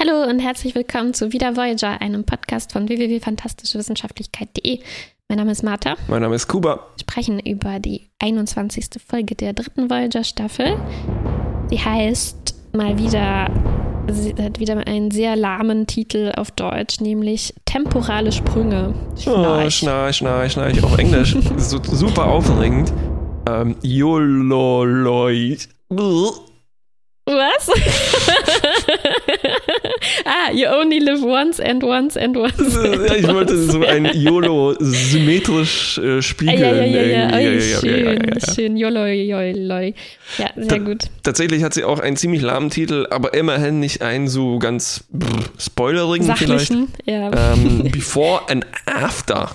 Hallo und herzlich willkommen zu Wieder Voyager, einem Podcast von www.fantastischewissenschaftlichkeit.de. Mein Name ist Martha. Mein Name ist Kuba. Wir sprechen über die 21. Folge der dritten Voyager-Staffel. Sie heißt mal wieder, sie hat wieder einen sehr lahmen Titel auf Deutsch, nämlich Temporale Sprünge. Schnarch, oh, schnarch, schnarch, schnarch. Auf Englisch. so, super aufregend. Ähm, Jololoid. Was? ah, you only live once and once and once. Ja, ich wollte so ein YOLO symmetrisch äh, spiegeln. Ja, ja, ja, ja. Oh, ja, schön, ja, ja, schön. YOLO, YOLO. Ja, sehr Ta gut. Tatsächlich hat sie auch einen ziemlich lahmen Titel, aber immerhin nicht einen so ganz spoilerigen vielleicht. Ja. Ähm, before and After.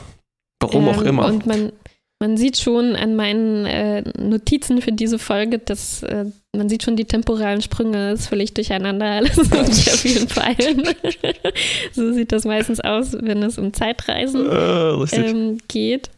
Warum auch immer. Und man, man sieht schon an meinen äh, Notizen für diese Folge, dass äh, man sieht schon die temporalen Sprünge, ist völlig durcheinander alles sehr vielen Pfeilen. so sieht das meistens aus, wenn es um Zeitreisen äh, ähm, geht.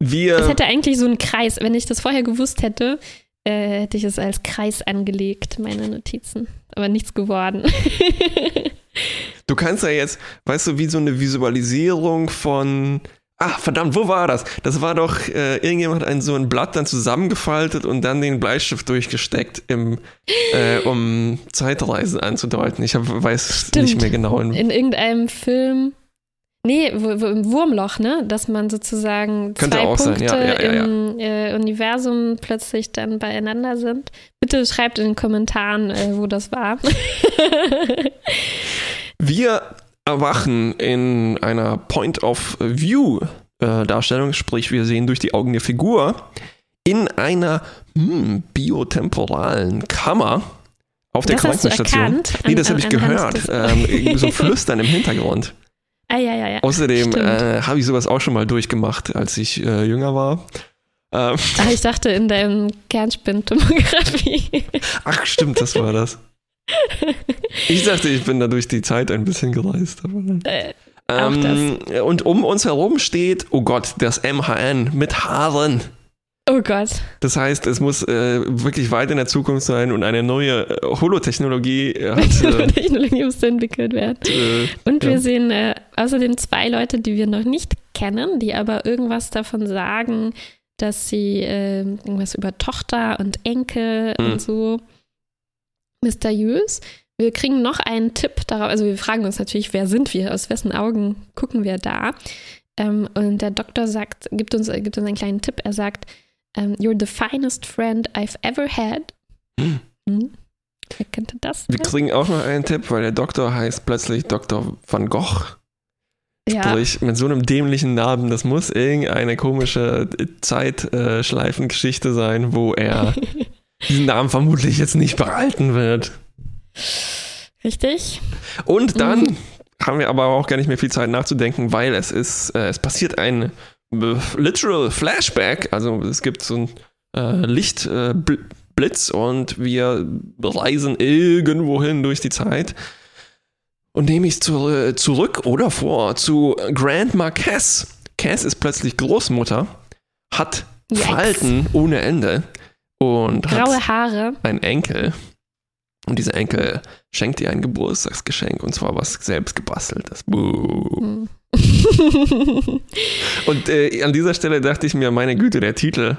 Wir es hätte eigentlich so einen Kreis, wenn ich das vorher gewusst hätte, äh, hätte ich es als Kreis angelegt, meine Notizen. Aber nichts geworden. du kannst ja jetzt, weißt du, wie so eine Visualisierung von Ah, verdammt, wo war das? Das war doch, äh, irgendjemand hat ein, so ein Blatt dann zusammengefaltet und dann den Bleistift durchgesteckt, im, äh, um Zeitreisen anzudeuten. Ich hab, weiß Stimmt. nicht mehr genau. In, in irgendeinem Film. Nee, wo, wo, im Wurmloch, ne? Dass man sozusagen zwei Punkte ja, ja, ja, im äh, Universum plötzlich dann beieinander sind. Bitte schreibt in den Kommentaren, äh, wo das war. Wir erwachen in einer Point-of-View-Darstellung, äh, sprich wir sehen durch die Augen der Figur, in einer hm, biotemporalen Kammer auf der das Krankenstation. Nee, das habe ich gehört. Ähm, so Flüstern im Hintergrund. Ah, ja, ja, ja. Außerdem äh, habe ich sowas auch schon mal durchgemacht, als ich äh, jünger war. Ähm. Ach, ich dachte in deinem Kernspintomographie. Ach, stimmt, das war das. Ich dachte, ich bin da durch die Zeit ein bisschen gereist. Äh, ähm, und um uns herum steht, oh Gott, das MHN mit Haaren. Oh Gott. Das heißt, es muss äh, wirklich weit in der Zukunft sein und eine neue äh, Holotechnologie äh, hat. Äh, Technologie muss entwickelt werden. Äh, und wir ja. sehen außerdem zwei Leute, die wir noch nicht kennen, die aber irgendwas davon sagen, dass sie irgendwas über Tochter und Enkel hm. und so mysteriös. Wir kriegen noch einen Tipp darauf, also wir fragen uns natürlich, wer sind wir, aus wessen Augen gucken wir da? Ähm, und der Doktor sagt, gibt uns, gibt uns einen kleinen Tipp. Er sagt, um, ähm, You're the finest friend I've ever had. Hm. Hm. Wer könnte das? Wir kriegen auch noch einen Tipp, weil der Doktor heißt plötzlich Dr. van Gogh. Sprich, ja. mit so einem dämlichen Namen, das muss irgendeine komische Zeitschleifengeschichte sein, wo er diesen Namen vermutlich jetzt nicht behalten wird. Richtig. Und dann mhm. haben wir aber auch gar nicht mehr viel Zeit nachzudenken, weil es ist, äh, es passiert ein äh, literal Flashback. Also es gibt so ein äh, Lichtblitz äh, und wir reisen irgendwohin durch die Zeit. Und nehme ich zu, zurück oder vor zu Grandma Cass. Cass ist plötzlich Großmutter, hat Yikes. Falten ohne Ende und graue Haare. Ein Enkel. Und dieser Enkel schenkt ihr ein Geburtstagsgeschenk und zwar was selbst gebasteltes. Hm. und äh, an dieser Stelle dachte ich mir, meine Güte, der Titel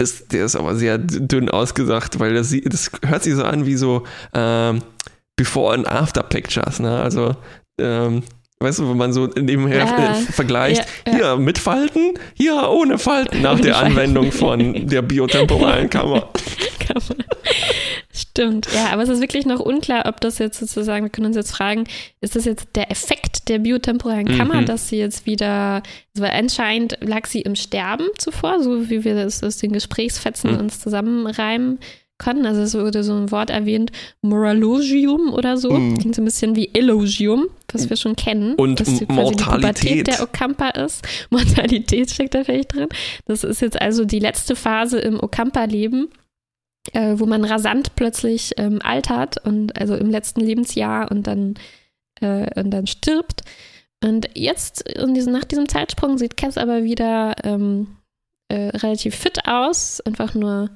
ist, der ist aber sehr dünn ausgesagt, weil das, das hört sich so an wie so ähm, Before and After Pictures, ne? Also ähm, Weißt du, wenn man so nebenher ja, vergleicht, ja, ja. hier mit Falten, hier ohne Falten nach der Anwendung von der biotemporalen Kammer. Stimmt, ja, aber es ist wirklich noch unklar, ob das jetzt sozusagen, wir können uns jetzt fragen, ist das jetzt der Effekt der biotemporalen Kammer, mhm. dass sie jetzt wieder, also anscheinend lag sie im Sterben zuvor, so wie wir das aus den Gesprächsfetzen mhm. uns zusammenreimen können. Also es wurde so ein Wort erwähnt, Moralogium oder so. Mm. Klingt so ein bisschen wie Elogium, was wir schon kennen. Und dass quasi Mortalität. Die der Okampa ist. Mortalität steckt da vielleicht drin. Das ist jetzt also die letzte Phase im Okampa-Leben. Äh, wo man rasant plötzlich ähm, altert und also im letzten Lebensjahr und dann, äh, und dann stirbt. Und jetzt, in diesem, nach diesem Zeitsprung, sieht Cass aber wieder ähm, äh, relativ fit aus, einfach nur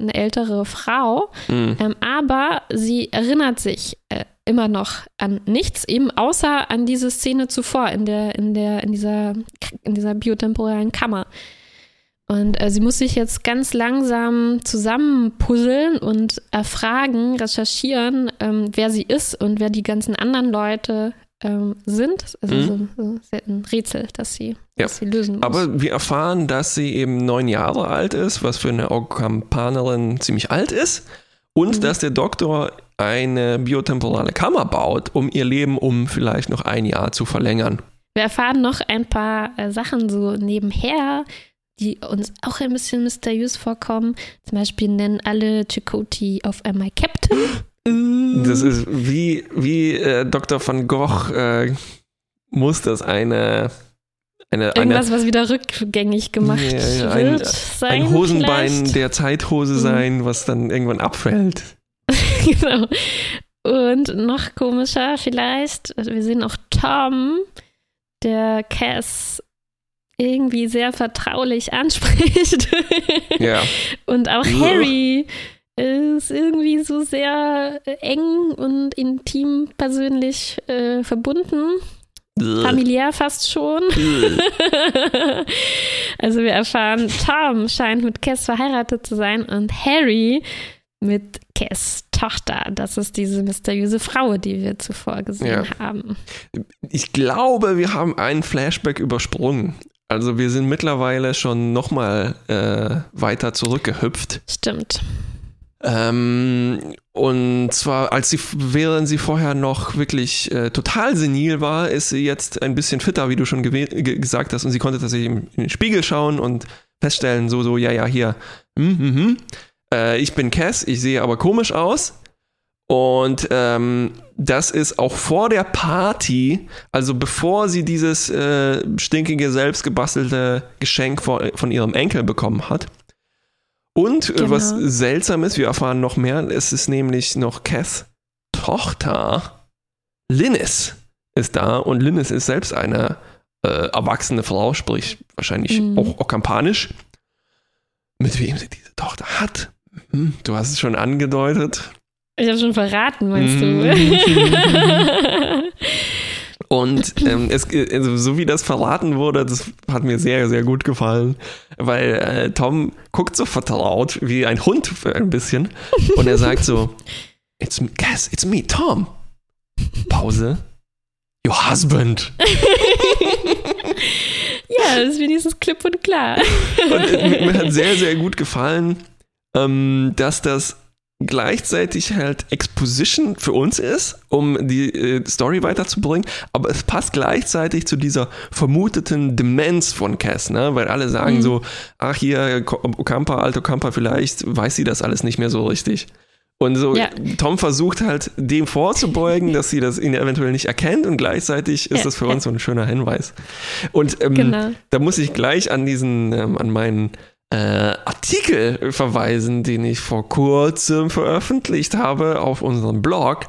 eine ältere Frau, mhm. ähm, aber sie erinnert sich äh, immer noch an nichts, eben außer an diese Szene zuvor in der, in der, in dieser, in dieser biotemporalen Kammer. Und äh, sie muss sich jetzt ganz langsam zusammenpuzzeln und erfragen, recherchieren, ähm, wer sie ist und wer die ganzen anderen Leute ähm, sind. Also mhm. so, so ein Rätsel, das sie, ja. das sie lösen muss. Aber wir erfahren, dass sie eben neun Jahre alt ist, was für eine Okampanerin ziemlich alt ist. Und mhm. dass der Doktor eine biotemporale Kammer baut, um ihr Leben um vielleicht noch ein Jahr zu verlängern. Wir erfahren noch ein paar äh, Sachen so nebenher, die uns auch ein bisschen mysteriös vorkommen. Zum Beispiel nennen alle Chakoti auf einmal Captain. Das ist wie, wie äh, Dr. van Gogh äh, muss das eine eine, Irgendwas, eine, was wieder rückgängig gemacht ja, ein, wird. Sein ein Hosenbein vielleicht? der Zeithose mhm. sein, was dann irgendwann abfällt. genau. Und noch komischer vielleicht, also wir sehen auch Tom, der Cass irgendwie sehr vertraulich anspricht. ja. Und auch Harry ist irgendwie so sehr eng und intim persönlich äh, verbunden. Familiär fast schon. also wir erfahren, Tom scheint mit Cass verheiratet zu sein und Harry mit Cass Tochter. Das ist diese mysteriöse Frau, die wir zuvor gesehen ja. haben. Ich glaube, wir haben einen Flashback übersprungen. Also wir sind mittlerweile schon nochmal äh, weiter zurückgehüpft. Stimmt. Ähm, und zwar, als sie, während sie vorher noch wirklich äh, total senil war, ist sie jetzt ein bisschen fitter, wie du schon gesagt hast. Und sie konnte tatsächlich in den Spiegel schauen und feststellen, so, so, ja, ja, hier, hm, hm, hm. Äh, ich bin Cass, ich sehe aber komisch aus. Und ähm, das ist auch vor der Party, also bevor sie dieses äh, stinkige, selbstgebastelte Geschenk von, von ihrem Enkel bekommen hat. Und äh, genau. was seltsam ist, wir erfahren noch mehr, es ist nämlich noch Cass Tochter Linnis ist da und Linnis ist selbst eine äh, erwachsene Frau, sprich wahrscheinlich mhm. auch okampanisch. Mit wem sie diese Tochter hat. Hm, du hast es schon angedeutet. Ich habe schon verraten, meinst mhm. du? Und ähm, es, also, so wie das verraten wurde, das hat mir sehr, sehr gut gefallen, weil äh, Tom guckt so vertraut wie ein Hund für ein bisschen und er sagt so, it's, guess, it's me, Tom. Pause. Your husband. ja, das ist wenigstens klipp und klar. und äh, mir hat sehr, sehr gut gefallen, ähm, dass das gleichzeitig halt Exposition für uns ist, um die äh, Story weiterzubringen, aber es passt gleichzeitig zu dieser vermuteten Demenz von Cass, ne? weil alle sagen mhm. so, ach hier, Okampa, Alto Kampa, vielleicht weiß sie das alles nicht mehr so richtig. Und so, ja. Tom versucht halt dem vorzubeugen, dass sie das ihn eventuell nicht erkennt und gleichzeitig ist ja, das für ja. uns so ein schöner Hinweis. Und ähm, genau. da muss ich gleich an diesen, ähm, an meinen äh, Artikel verweisen, den ich vor kurzem veröffentlicht habe auf unserem Blog,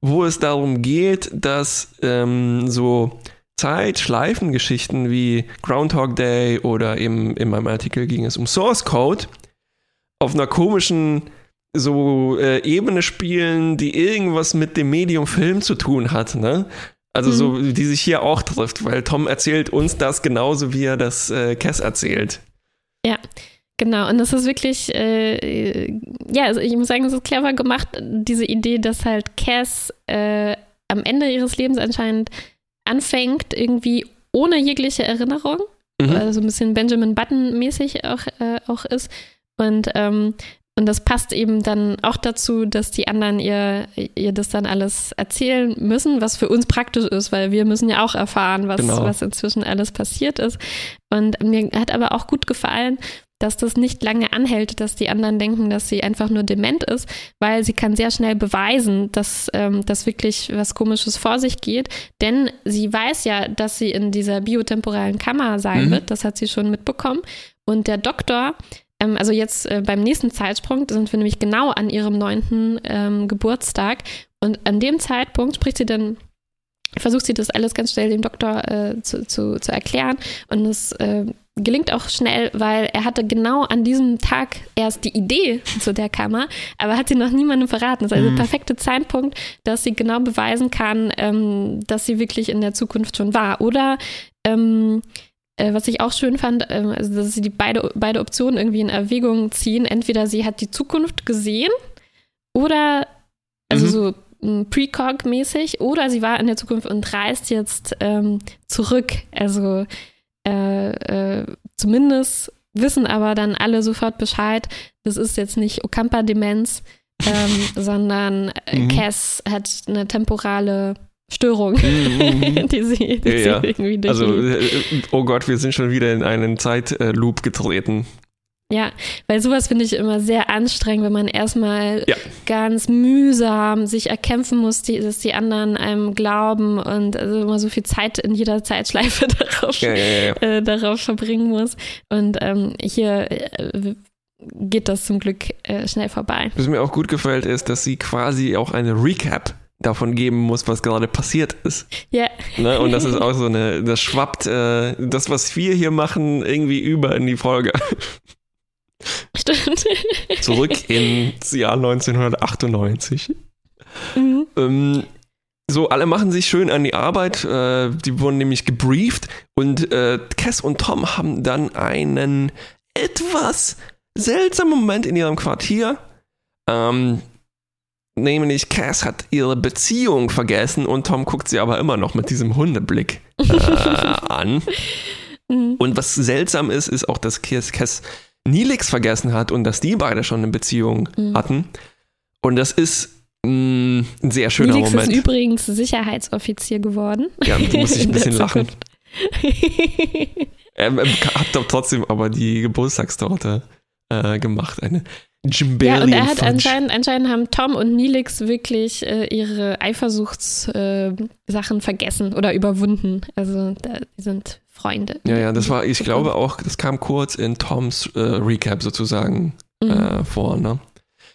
wo es darum geht, dass ähm, so Zeitschleifengeschichten wie Groundhog Day oder eben in meinem Artikel ging es um Source Code auf einer komischen so äh, Ebene spielen, die irgendwas mit dem Medium Film zu tun hat, ne? Also mhm. so, die sich hier auch trifft, weil Tom erzählt uns das genauso, wie er das äh, Cass erzählt. Ja, genau. Und das ist wirklich, äh, ja, also ich muss sagen, es ist clever gemacht, diese Idee, dass halt Cass äh, am Ende ihres Lebens anscheinend anfängt, irgendwie ohne jegliche Erinnerung, mhm. also ein bisschen Benjamin Button-mäßig auch, äh, auch ist. Und ähm, und das passt eben dann auch dazu, dass die anderen ihr, ihr das dann alles erzählen müssen, was für uns praktisch ist, weil wir müssen ja auch erfahren, was, genau. was inzwischen alles passiert ist. Und mir hat aber auch gut gefallen, dass das nicht lange anhält, dass die anderen denken, dass sie einfach nur dement ist, weil sie kann sehr schnell beweisen, dass ähm, das wirklich was Komisches vor sich geht. Denn sie weiß ja, dass sie in dieser biotemporalen Kammer sein mhm. wird. Das hat sie schon mitbekommen. Und der Doktor ähm, also jetzt äh, beim nächsten Zeitsprung sind wir nämlich genau an ihrem neunten ähm, Geburtstag. Und an dem Zeitpunkt spricht sie dann versucht sie das alles ganz schnell dem Doktor äh, zu, zu, zu, erklären. Und es äh, gelingt auch schnell, weil er hatte genau an diesem Tag erst die Idee zu der Kammer, aber hat sie noch niemandem verraten. Das ist also der mhm. perfekte Zeitpunkt, dass sie genau beweisen kann, ähm, dass sie wirklich in der Zukunft schon war. Oder ähm, äh, was ich auch schön fand, äh, also dass sie die beide, beide Optionen irgendwie in Erwägung ziehen. Entweder sie hat die Zukunft gesehen oder also mhm. so Precog-mäßig oder sie war in der Zukunft und reist jetzt ähm, zurück. Also äh, äh, zumindest wissen aber dann alle sofort Bescheid, das ist jetzt nicht Okampa-Demenz, ähm, sondern äh, mhm. Cass hat eine temporale Störung, mhm. die sie, die ja, sie irgendwie durch. Also, äh, oh Gott, wir sind schon wieder in einen Zeitloop getreten. Ja, weil sowas finde ich immer sehr anstrengend, wenn man erstmal ja. ganz mühsam sich erkämpfen muss, die, dass die anderen einem glauben und also immer so viel Zeit in jeder Zeitschleife darauf, ja, ja, äh, darauf verbringen muss. Und ähm, hier äh, geht das zum Glück äh, schnell vorbei. Was mir auch gut gefällt, ist, dass sie quasi auch eine Recap davon geben muss, was gerade passiert ist. Ja. Ne? Und das ist auch so eine, das schwappt äh, das, was wir hier machen, irgendwie über in die Folge. Stimmt. Zurück ins Jahr 1998. Mhm. Ähm, so, alle machen sich schön an die Arbeit. Äh, die wurden nämlich gebrieft und äh, Cass und Tom haben dann einen etwas seltsamen Moment in ihrem Quartier. Ähm, nämlich Cass hat ihre Beziehung vergessen und Tom guckt sie aber immer noch mit diesem Hundeblick äh, an. Mhm. Und was seltsam ist, ist auch, dass Cass, Cass Nilix vergessen hat und dass die beide schon eine Beziehung mhm. hatten. Und das ist mh, mm, ein sehr schöner Nilix Moment. ist übrigens Sicherheitsoffizier geworden. Ja, du musst dich ein bisschen lachen. er hat doch trotzdem aber die Geburtstagstorte äh, gemacht. Eine Jimberian Ja, und er hat anscheinend, anscheinend haben Tom und Nilix wirklich äh, ihre Eifersuchtssachen äh, vergessen oder überwunden. Also da, die sind Freunde. Ja, ja, das war, ich glaube auch, das kam kurz in Toms äh, Recap sozusagen mhm. äh, vor, ne?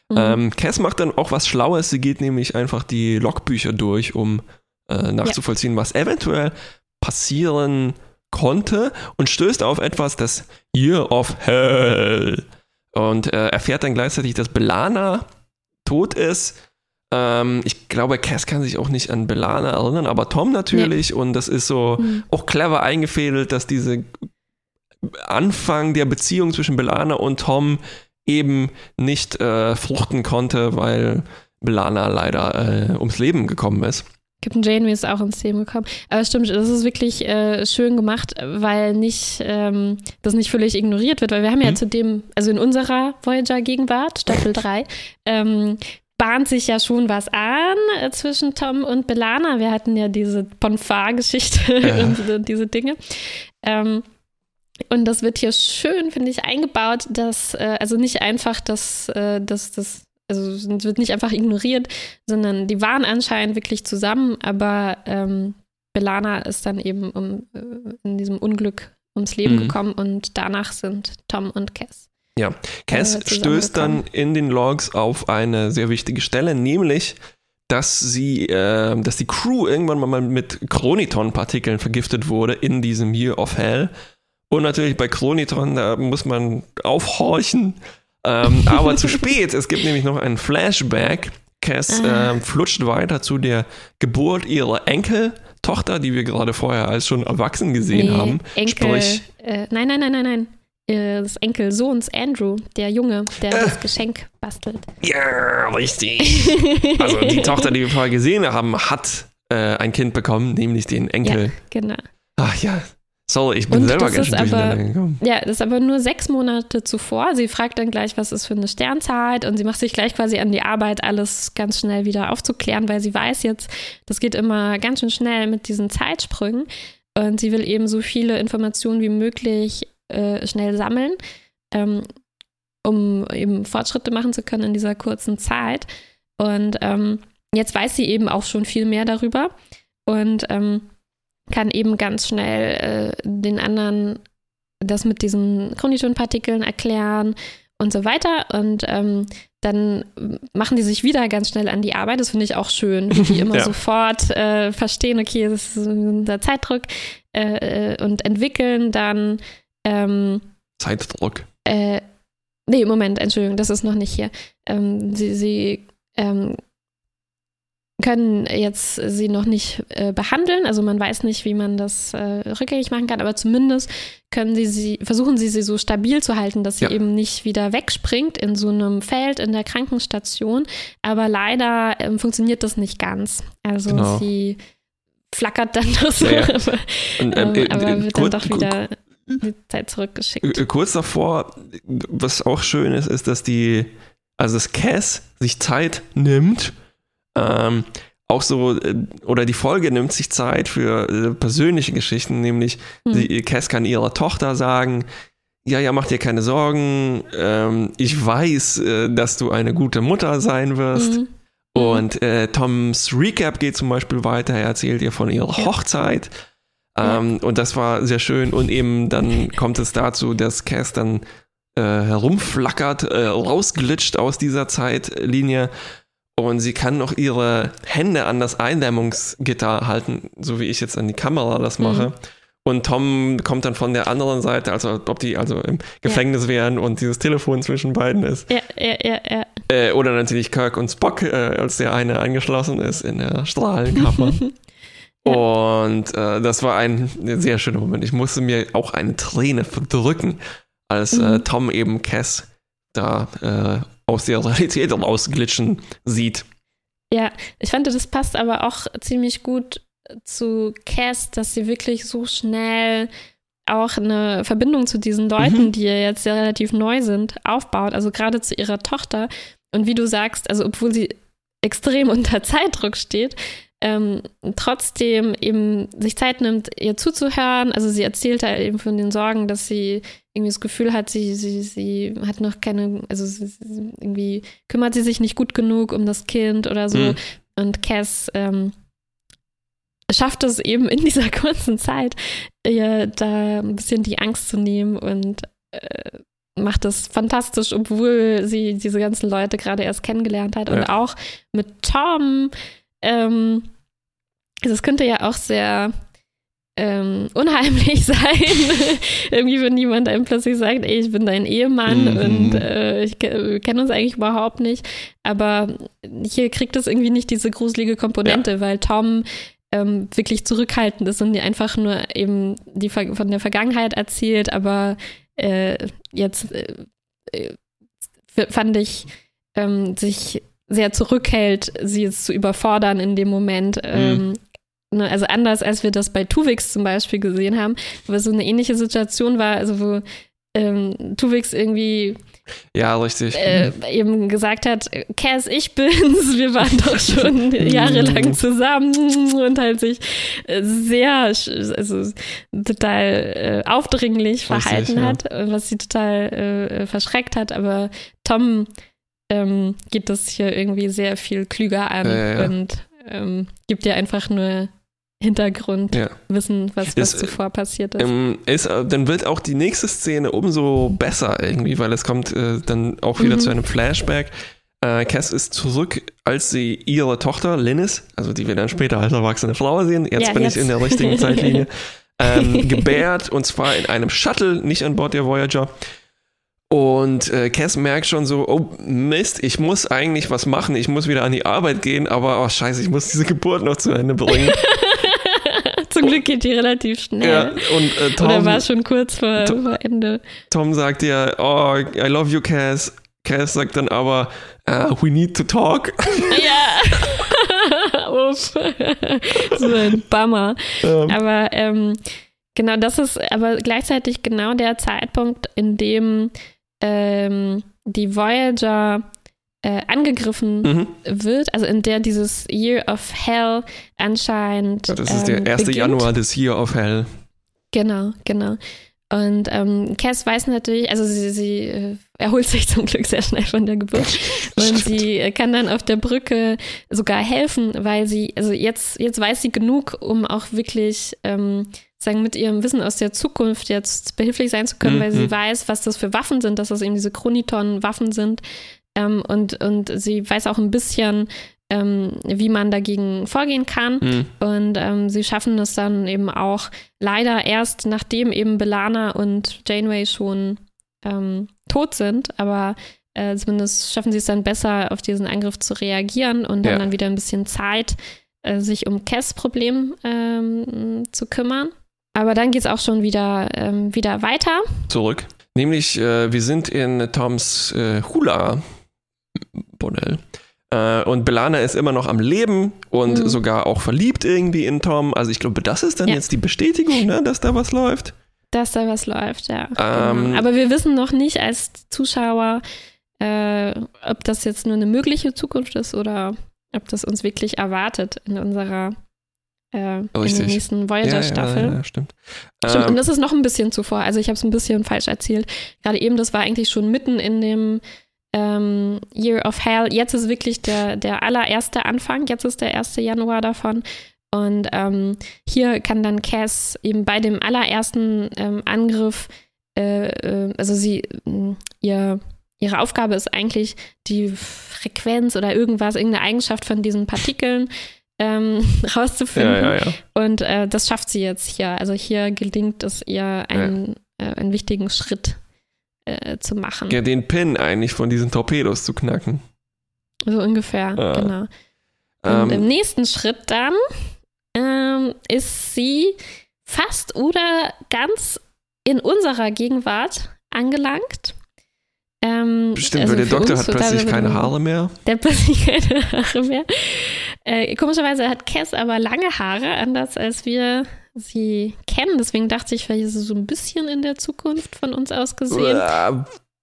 Mhm. Ähm, Cass macht dann auch was Schlaues. Sie geht nämlich einfach die Logbücher durch, um äh, nachzuvollziehen, ja. was eventuell passieren konnte und stößt auf etwas, das Year of Hell. Und äh, erfährt dann gleichzeitig, dass Belana tot ist ähm, ich glaube, Cass kann sich auch nicht an Belana erinnern, aber Tom natürlich. Nee. Und das ist so mhm. auch clever eingefädelt, dass diese Anfang der Beziehung zwischen Belana und Tom eben nicht äh, fruchten konnte, weil Belana leider äh, ums Leben gekommen ist. Captain Janeway ist auch ins Leben gekommen. Aber stimmt, das ist wirklich äh, schön gemacht, weil nicht ähm, das nicht völlig ignoriert wird, weil wir haben ja mhm. zudem, also in unserer Voyager-Gegenwart, Staffel 3, ähm, bahnt sich ja schon was an äh, zwischen Tom und Belana. Wir hatten ja diese Ponfar-Geschichte ja. und äh, diese Dinge. Ähm, und das wird hier schön, finde ich, eingebaut, dass, äh, also nicht einfach, dass, äh, dass das, also es wird nicht einfach ignoriert, sondern die waren anscheinend wirklich zusammen, aber ähm, Belana ist dann eben um, äh, in diesem Unglück ums Leben mhm. gekommen und danach sind Tom und Cass ja, Cass stößt dann in den Logs auf eine sehr wichtige Stelle, nämlich, dass sie, äh, dass die Crew irgendwann mal mit Chroniton-Partikeln vergiftet wurde in diesem Year of Hell. Und natürlich bei Chroniton, da muss man aufhorchen. Ähm, aber zu spät. Es gibt nämlich noch einen Flashback. Cass äh, flutscht weiter zu der Geburt ihrer Enkeltochter, die wir gerade vorher als schon erwachsen gesehen nee, haben. Enkel, Sprich, äh, nein, nein, nein, nein, nein. Äh, des Enkelsohns Andrew, der Junge, der äh. das Geschenk bastelt. Ja, richtig. also die Tochter, die wir vorher gesehen haben, hat äh, ein Kind bekommen, nämlich den Enkel. Ja, genau. Ach ja, sorry, ich bin Und selber ganz schön aber, gekommen. Ja, das ist aber nur sechs Monate zuvor. Sie fragt dann gleich, was ist für eine Sternzeit und sie macht sich gleich quasi an die Arbeit, alles ganz schnell wieder aufzuklären, weil sie weiß jetzt, das geht immer ganz schön schnell mit diesen Zeitsprüngen. Und sie will eben so viele Informationen wie möglich äh, schnell sammeln, ähm, um eben Fortschritte machen zu können in dieser kurzen Zeit. Und ähm, jetzt weiß sie eben auch schon viel mehr darüber und ähm, kann eben ganz schnell äh, den anderen das mit diesen Chroniton-Partikeln erklären und so weiter. Und ähm, dann machen die sich wieder ganz schnell an die Arbeit. Das finde ich auch schön, wie die immer ja. sofort äh, verstehen, okay, das ist der Zeitdruck äh, äh, und entwickeln dann ähm, Zeitdruck. Äh, nee, Moment, Entschuldigung, das ist noch nicht hier. Ähm, sie sie ähm, können jetzt sie noch nicht äh, behandeln, also man weiß nicht, wie man das äh, rückgängig machen kann, aber zumindest können sie sie, versuchen sie sie so stabil zu halten, dass sie Ja. eben nicht wieder wegspringt in so einem Feld in der Krankenstation. Aber leider ähm, funktioniert das nicht ganz. Also Genau. sie flackert dann so, Ja, ja. aber, Und, ähm, äh, aber äh, wird dann doch wieder die Zeit zurückgeschickt. Äh, Kurz davor, was auch schön ist, ist, dass die, also das Cass sich Zeit nimmt, ähm, auch so, äh, oder die Folge nimmt sich Zeit für äh, persönliche Geschichten, nämlich Hm. sie, Cass kann ihrer Tochter sagen, ja, ja, mach dir keine Sorgen, ähm, ich weiß, äh, dass du eine gute Mutter sein wirst. Mhm. Und äh, Toms Recap geht zum Beispiel weiter. Er erzählt ihr von ihrer Ja. Hochzeit. Ähm, Und das war sehr schön. Und eben dann kommt es dazu, dass Cass dann äh, herumflackert, äh, rausglitscht aus dieser Zeitlinie. Und sie kann noch ihre Hände an das Eindämmungsgitter halten, so wie ich jetzt an die Kamera das mache. Und Tom kommt dann von der anderen Seite, also ob die also im Gefängnis wären und dieses Telefon zwischen beiden ist. Ja, ja, ja, ja. Äh, oder natürlich Kirk und Spock, äh, als der eine eingeschlossen ist in der Strahlenkammer. Und äh, das war ein sehr schöner Moment. Ich musste mir auch eine Träne verdrücken, als äh, Mhm. Tom eben Cass da äh, aus der Realität rausglitschen sieht. Ja, ich fand, das passt aber auch ziemlich gut zu Cass, dass sie wirklich so schnell auch eine Verbindung zu diesen Leuten, Mhm. die ja jetzt ja relativ neu sind, aufbaut. Also gerade zu ihrer Tochter. Und wie du sagst, also obwohl sie extrem unter Zeitdruck steht, ähm, trotzdem eben sich Zeit nimmt, ihr zuzuhören. Also sie erzählt da eben von den Sorgen, dass sie irgendwie das Gefühl hat, sie, sie, sie hat noch keine, also sie, irgendwie kümmert sie sich nicht gut genug um das Kind oder so. Mhm. Und Cass ähm, schafft es eben in dieser kurzen Zeit, ihr da ein bisschen die Angst zu nehmen und äh, macht das fantastisch, obwohl sie diese ganzen Leute gerade erst kennengelernt hat. Und Ja. auch mit Tom, ähm, das könnte ja auch sehr ähm, unheimlich sein. Irgendwie, wenn jemand einem plötzlich sagt, ey, ich bin dein Ehemann Mhm. und äh, ich ke- wir kennen uns eigentlich überhaupt nicht. Aber hier kriegt es irgendwie nicht diese gruselige Komponente, weil Tom ähm, wirklich zurückhaltend ist und dir einfach nur eben die von der Vergangenheit erzählt, aber äh, jetzt äh, äh, fand ich ähm, sich sehr zurückhält, sie jetzt zu überfordern in dem Moment. Ähm, ne, also anders, als wir das bei Tuvix zum Beispiel gesehen haben, wo es so eine ähnliche Situation war, also wo ähm, Tuvix irgendwie Ja, richtig. äh, eben gesagt hat, Cass, ich bin's, wir waren doch schon jahrelang zusammen und halt sich äh, sehr, also total äh, aufdringlich Richtig, verhalten ja. hat, was sie total äh, verschreckt hat, aber Tom ähm, geht das hier irgendwie sehr viel klüger an Ja, ja, und ähm, gibt dir einfach nur Hintergrundwissen, was, was Es, äh, zuvor passiert ist. Ähm, ist, äh, dann wird auch die nächste Szene umso besser irgendwie, weil es kommt äh, dann auch wieder Mhm. zu einem Flashback. Äh, Cass ist zurück, als sie ihre Tochter Linnis, also die wir dann später als erwachsene Frau sehen, jetzt Ja, bin jetzt. ich in der richtigen Zeitlinie, ähm, gebärt und zwar in einem Shuttle, nicht an Bord der Voyager. Und äh, Cass merkt schon so, oh Mist, ich muss eigentlich was machen, ich muss wieder an die Arbeit gehen, aber oh scheiße, ich muss diese Geburt noch zu Ende bringen. Zum Glück geht die relativ schnell. ja, und äh, Tom, Oder war schon kurz vor, Tom- vor Ende? Tom sagt ja, oh, I love you, Cass. Cass sagt dann aber, uh, we need to talk. Ja. Uff. so ein Bummer. Ähm, Aber ähm, genau, das ist aber gleichzeitig genau der Zeitpunkt, in dem ähm, die Voyager äh, angegriffen mhm. wird, also in der dieses Year of Hell anscheinend. ja, das ist ähm, der 1. beginnt. Januar des Year of Hell. Genau, genau. Und ähm, Cass weiß natürlich, also sie, sie äh, erholt sich zum Glück sehr schnell von der Geburt und sie äh, kann dann auf der Brücke sogar helfen, weil sie, also jetzt, jetzt weiß sie genug, um auch wirklich ähm, sagen, mit ihrem Wissen aus der Zukunft jetzt behilflich sein zu können, Mhm. weil sie weiß, was das für Waffen sind, dass das eben diese Chroniton-Waffen sind. Ähm, und, und sie weiß auch ein bisschen, ähm, wie man dagegen vorgehen kann. Mhm. Und ähm, sie schaffen es dann eben auch leider erst, nachdem eben Belana und Janeway schon ähm, tot sind, aber äh, zumindest schaffen sie es dann besser, auf diesen Angriff zu reagieren und dann, Ja. dann wieder ein bisschen Zeit, äh, sich um Cass Problem ähm, zu kümmern. Aber dann geht es auch schon wieder, ähm, wieder weiter. Zurück. Nämlich, äh, wir sind in Toms äh, Hula-Bordell. Äh, und Belana ist immer noch am Leben und Mhm. sogar auch verliebt irgendwie in Tom. Also ich glaube, das ist dann Ja. jetzt die Bestätigung, ne, dass da was läuft. dass da was läuft, ja. Ähm, genau. Aber wir wissen noch nicht als Zuschauer, äh, ob das jetzt nur eine mögliche Zukunft ist oder ob das uns wirklich erwartet in unserer äh, in der nächsten Voyager-Staffel. Ja, ja, ja, stimmt. Stimmt, und Ähm, das ist noch ein bisschen zuvor. Also ich habe es ein bisschen falsch erzählt. Gerade eben, das war eigentlich schon mitten in dem ähm, Year of Hell. Jetzt ist wirklich der, der allererste Anfang. Jetzt ist der 1. Januar davon. Und ähm, hier kann dann Cass eben bei dem allerersten ähm, Angriff, äh, äh, also sie, mh, ihr, ihre Aufgabe ist eigentlich die Frequenz oder irgendwas, irgendeine Eigenschaft von diesen Partikeln ähm, rauszufinden. ja, ja, ja. Und äh, das schafft sie jetzt hier. Also hier gelingt es ihr, einen, äh, einen wichtigen Schritt äh, zu machen. ja. Den Pin eigentlich von diesen Torpedos zu knacken. So ungefähr, Ja. genau. Und im Ähm, nächsten Schritt dann ähm, ist sie fast oder ganz in unserer Gegenwart angelangt. Ähm, Bestimmt, also weil der Doktor hat plötzlich keine Haare mehr. Der hat plötzlich keine Haare mehr. Äh, komischerweise hat Cass aber lange Haare, anders als wir sie kennen. Deswegen dachte ich, vielleicht ist es so ein bisschen in der Zukunft von uns aus gesehen.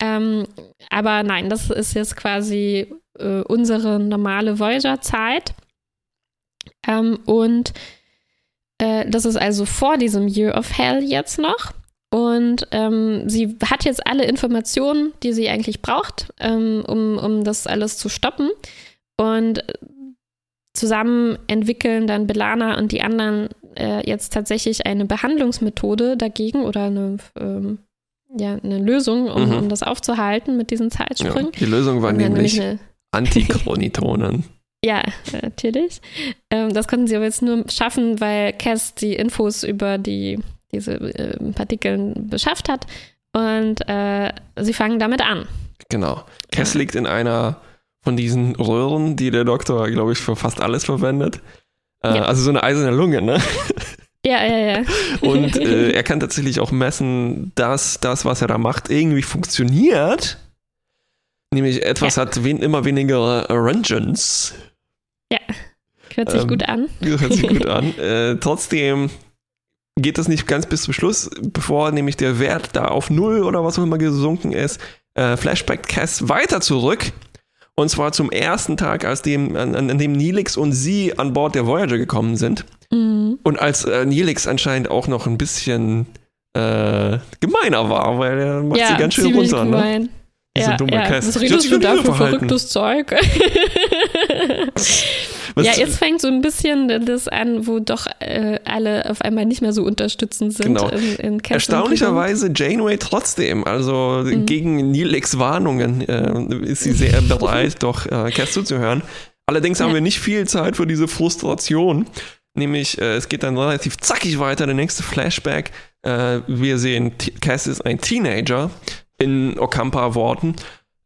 Ähm, aber nein, das ist jetzt quasi äh, unsere normale Voyager-Zeit. Ähm, und äh, das ist also vor diesem Year of Hell jetzt noch. Und ähm, sie hat jetzt alle Informationen, die sie eigentlich braucht, ähm, um, um das alles zu stoppen. Und äh, zusammen entwickeln dann Belana und die anderen äh, jetzt tatsächlich eine Behandlungsmethode dagegen oder eine, ähm, ja, eine Lösung, um, Mhm. um das aufzuhalten mit diesen Ja, Zeitsprüngen. die Lösung war nämlich eine, Antichronitonen. ja, natürlich. Ähm, das konnten sie aber jetzt nur schaffen, weil Cass die Infos über die, diese ähm, Partikeln beschafft hat. Und äh, sie fangen damit an. Genau. Cass liegt in einer von diesen Röhren, die der Doktor, glaube ich, für fast alles verwendet. Äh, Ja. Also so eine eiserne Lunge, ne? Ja, ja, ja. Und äh, er kann tatsächlich auch messen, dass das, was er da macht, irgendwie funktioniert. Nämlich etwas hat wen immer weniger Rangens. Hört sich ähm, gut an. Hört sich gut an. Äh, trotzdem geht das nicht ganz bis zum Schluss, bevor nämlich der Wert da auf Null oder was auch immer gesunken ist, äh, Flashback Cass weiter zurück. Und zwar zum ersten Tag, als dem, an, an dem Neelix und sie an Bord der Voyager gekommen sind. Mhm. Und als äh, Neelix anscheinend auch noch ein bisschen äh, gemeiner war, weil er macht sie ganz schön runter. Ne? gemein. Diese Ja, dumme ja. Cass. Was redest du da für verhalten. verrücktes Zeug? Was- ja, jetzt fängt so ein bisschen das an, wo doch äh, alle auf einmal nicht mehr so unterstützend sind Genau. in, in Cass Erstaunlicherweise Janeway trotzdem, also Mhm. gegen Neelix Warnungen äh, ist sie sehr bereit, doch äh, Cass zuzuhören. Allerdings haben Ja. wir nicht viel Zeit für diese Frustration. Nämlich, äh, es geht dann relativ zackig weiter, der nächste Flashback. Äh, wir sehen, Cass ist ein Teenager in Okampa-Worten.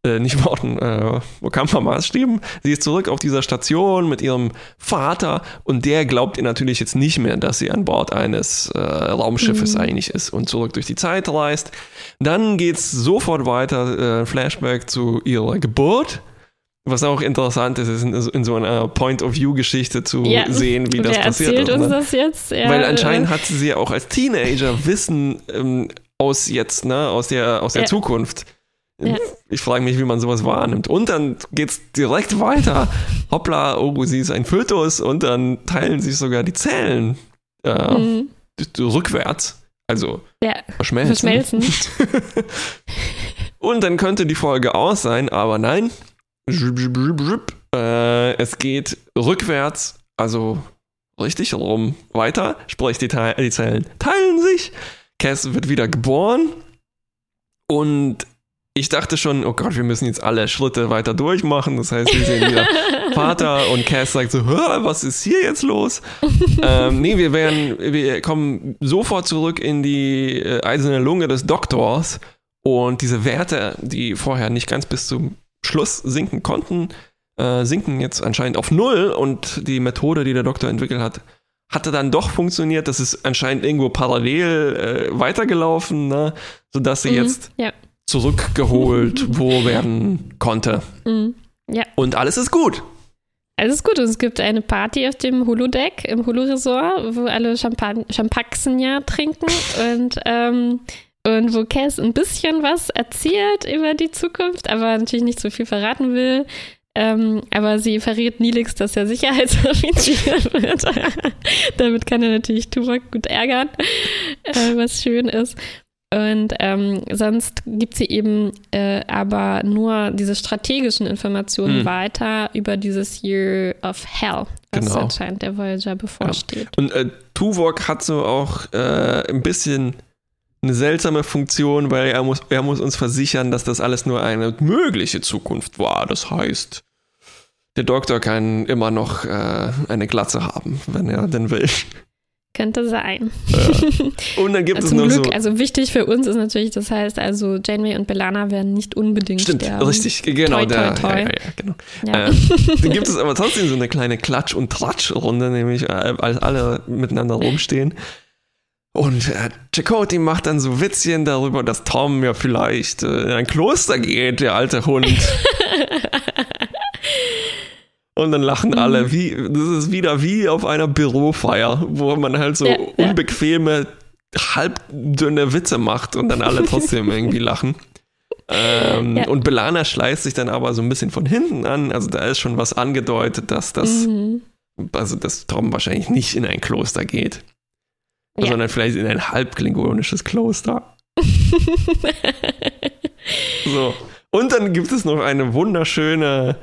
Äh, nicht Worten, äh, Okampa-Maßstäben. Sie ist zurück auf dieser Station mit ihrem Vater und der glaubt ihr natürlich jetzt nicht mehr, dass sie an Bord eines äh, Raumschiffes Mhm. eigentlich ist und zurück durch die Zeit reist. Dann geht's sofort weiter, äh, Flashback zu ihrer Geburt. Was auch interessant ist, ist in, in so einer Point-of-View-Geschichte zu Ja. sehen, wie das passiert erzählt ist. uns ne? das jetzt? Ja, Weil anscheinend äh, hat sie auch als Teenager Wissen ähm, aus jetzt, ne, aus der, aus der Ja. Zukunft. Ja. Ich frage mich, wie man sowas wahrnimmt. Und dann geht's direkt weiter. Hoppla, oh, sie ist ein Fötus und dann teilen sich sogar die Zellen äh, mhm. rückwärts. Also Ja, verschmelzen. verschmelzen. Und dann könnte die Folge aus sein, aber nein. Äh, es geht rückwärts, also richtig rum weiter, sprich die, Teil, die Zellen teilen sich. Cass wird wieder geboren und ich dachte schon, oh Gott, wir müssen jetzt alle Schritte weiter durchmachen. Das heißt, wir sehen wieder Vater und Cass sagt so, was ist hier jetzt los? ähm, nee, wir werden, wir kommen sofort zurück in die äh, eiserne Lunge des Doktors und diese Werte, die vorher nicht ganz bis zum Schluss sinken konnten, äh, sinken jetzt anscheinend auf Null und die Methode, die der Doktor entwickelt hat, hatte dann doch funktioniert. Das ist anscheinend irgendwo parallel äh, weitergelaufen, ne? sodass sie mhm, jetzt ja zurückgeholt, wo werden konnte. Mhm. Ja. Und alles ist gut. Alles ist gut. Und es gibt eine Party auf dem Holodeck im Holo-Resort, wo alle Champan ja trinken und, ähm, und wo Cass ein bisschen was erzählt über die Zukunft, aber natürlich nicht so viel verraten will. Ähm, aber sie verrät Nilix, dass er Sicherheitsoffizier wird. Damit kann er natürlich Tuvok gut ärgern, äh, was schön ist. Und ähm, sonst gibt sie eben äh, aber nur diese strategischen Informationen mhm. weiter über dieses Year of Hell, was genau. anscheinend der Voyager bevorsteht. Ja. Und äh, Tuvok hat so auch äh, ein bisschen eine seltsame Funktion, weil er muss, er muss uns versichern, dass das alles nur eine mögliche Zukunft war. Das heißt, der Doktor kann immer noch äh, eine Glatze haben, wenn er denn will. Könnte sein. Ja. Und dann gibt also es noch Glück, so. Also wichtig für uns ist natürlich, das heißt, also Janeway und Belana werden nicht unbedingt Stimmt, sterben. richtig, genau. Toi, toi, toi. Ja, ja, genau. Ähm, dann gibt es aber trotzdem so eine kleine Klatsch- und Tratsch-Runde, nämlich äh, als alle miteinander rumstehen. Und äh, Chakotay macht dann so Witzchen darüber, dass Tom ja vielleicht äh, in ein Kloster geht, der alte Hund. Und dann lachen mhm. alle. Wie, das ist wieder wie auf einer Bürofeier, wo man halt so ja, unbequeme, halbdünne Witze macht und dann alle trotzdem irgendwie lachen. Ähm, ja. Und Belana schleißt sich dann aber so ein bisschen von hinten an. Also da ist schon was angedeutet, dass das, mhm. also dass Tom wahrscheinlich nicht in ein Kloster geht, ja. sondern vielleicht in ein halbklingonisches Kloster. so. Und dann gibt es noch eine wunderschöne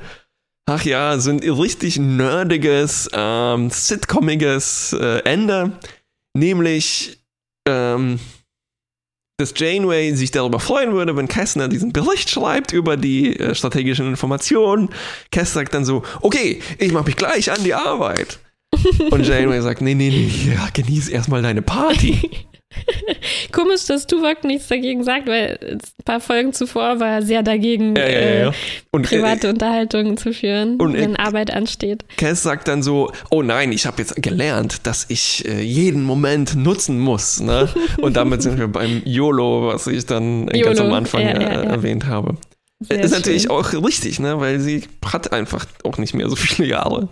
ach ja, so ein richtig nerdiges, ähm, sitcomiges äh, Ende. Nämlich, ähm, dass Janeway sich darüber freuen würde, wenn Kessner diesen Bericht schreibt über die äh, strategischen Informationen. Kess sagt dann so, okay, ich mache mich gleich an die Arbeit. Und Janeway sagt, nee, nee, nee, ja, genieß erstmal deine Party. Komisch, dass Tuvok nichts dagegen sagt, weil ein paar Folgen zuvor war er sehr dagegen, ja, ja, ja. Und, äh, private äh, Unterhaltungen zu führen, und, wenn äh, Arbeit ansteht. Cass sagt dann so, oh nein, ich habe jetzt gelernt, dass ich äh, jeden Moment nutzen muss. Ne? Und damit sind wir beim YOLO, was ich dann YOLO. ganz am Anfang äh, erwähnt habe. Sehr ist natürlich schön. auch richtig, ne? weil sie hat einfach auch nicht mehr so viele Jahre.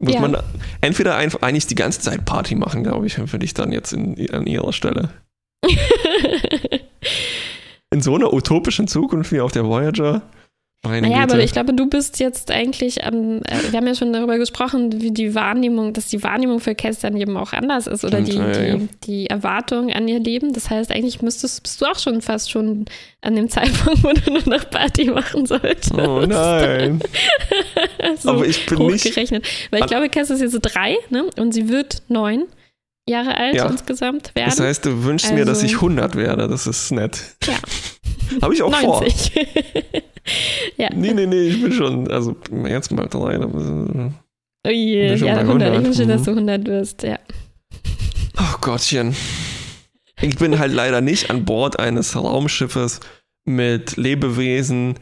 Muss ja. man entweder einfach eigentlich die ganze Zeit Party machen, glaube ich, für dich dann jetzt in, an ihrer Stelle. in so einer utopischen Zukunft wie auf der Voyager meine naja, Güte. aber ich glaube, du bist jetzt eigentlich, ähm, wir haben ja schon darüber gesprochen, wie die Wahrnehmung, dass die Wahrnehmung für Cass dann eben auch anders ist oder die, ja, ja. die, die, Erwartung an ihr Leben. Das heißt, eigentlich müsstest, bist du auch schon fast schon an dem Zeitpunkt, wo du nur noch Party machen solltest. Oh nein. so aber ich bin nicht. Weil ich glaube, Cass ist jetzt drei ne? und sie wird neun. Jahre alt ja. insgesamt werden. Das heißt, du wünschst also, mir, dass ich 100 also werde. Das ist nett. Ja. Habe ich auch 90. vor. Ja. Nee, nee, nee, ich bin schon, also jetzt mal drei. Oh je, ja, 100. 100. Ich wünsche, dass du 100 wirst, ja. Oh Gottchen. Ich bin halt leider nicht an Bord eines Raumschiffes mit Lebewesen,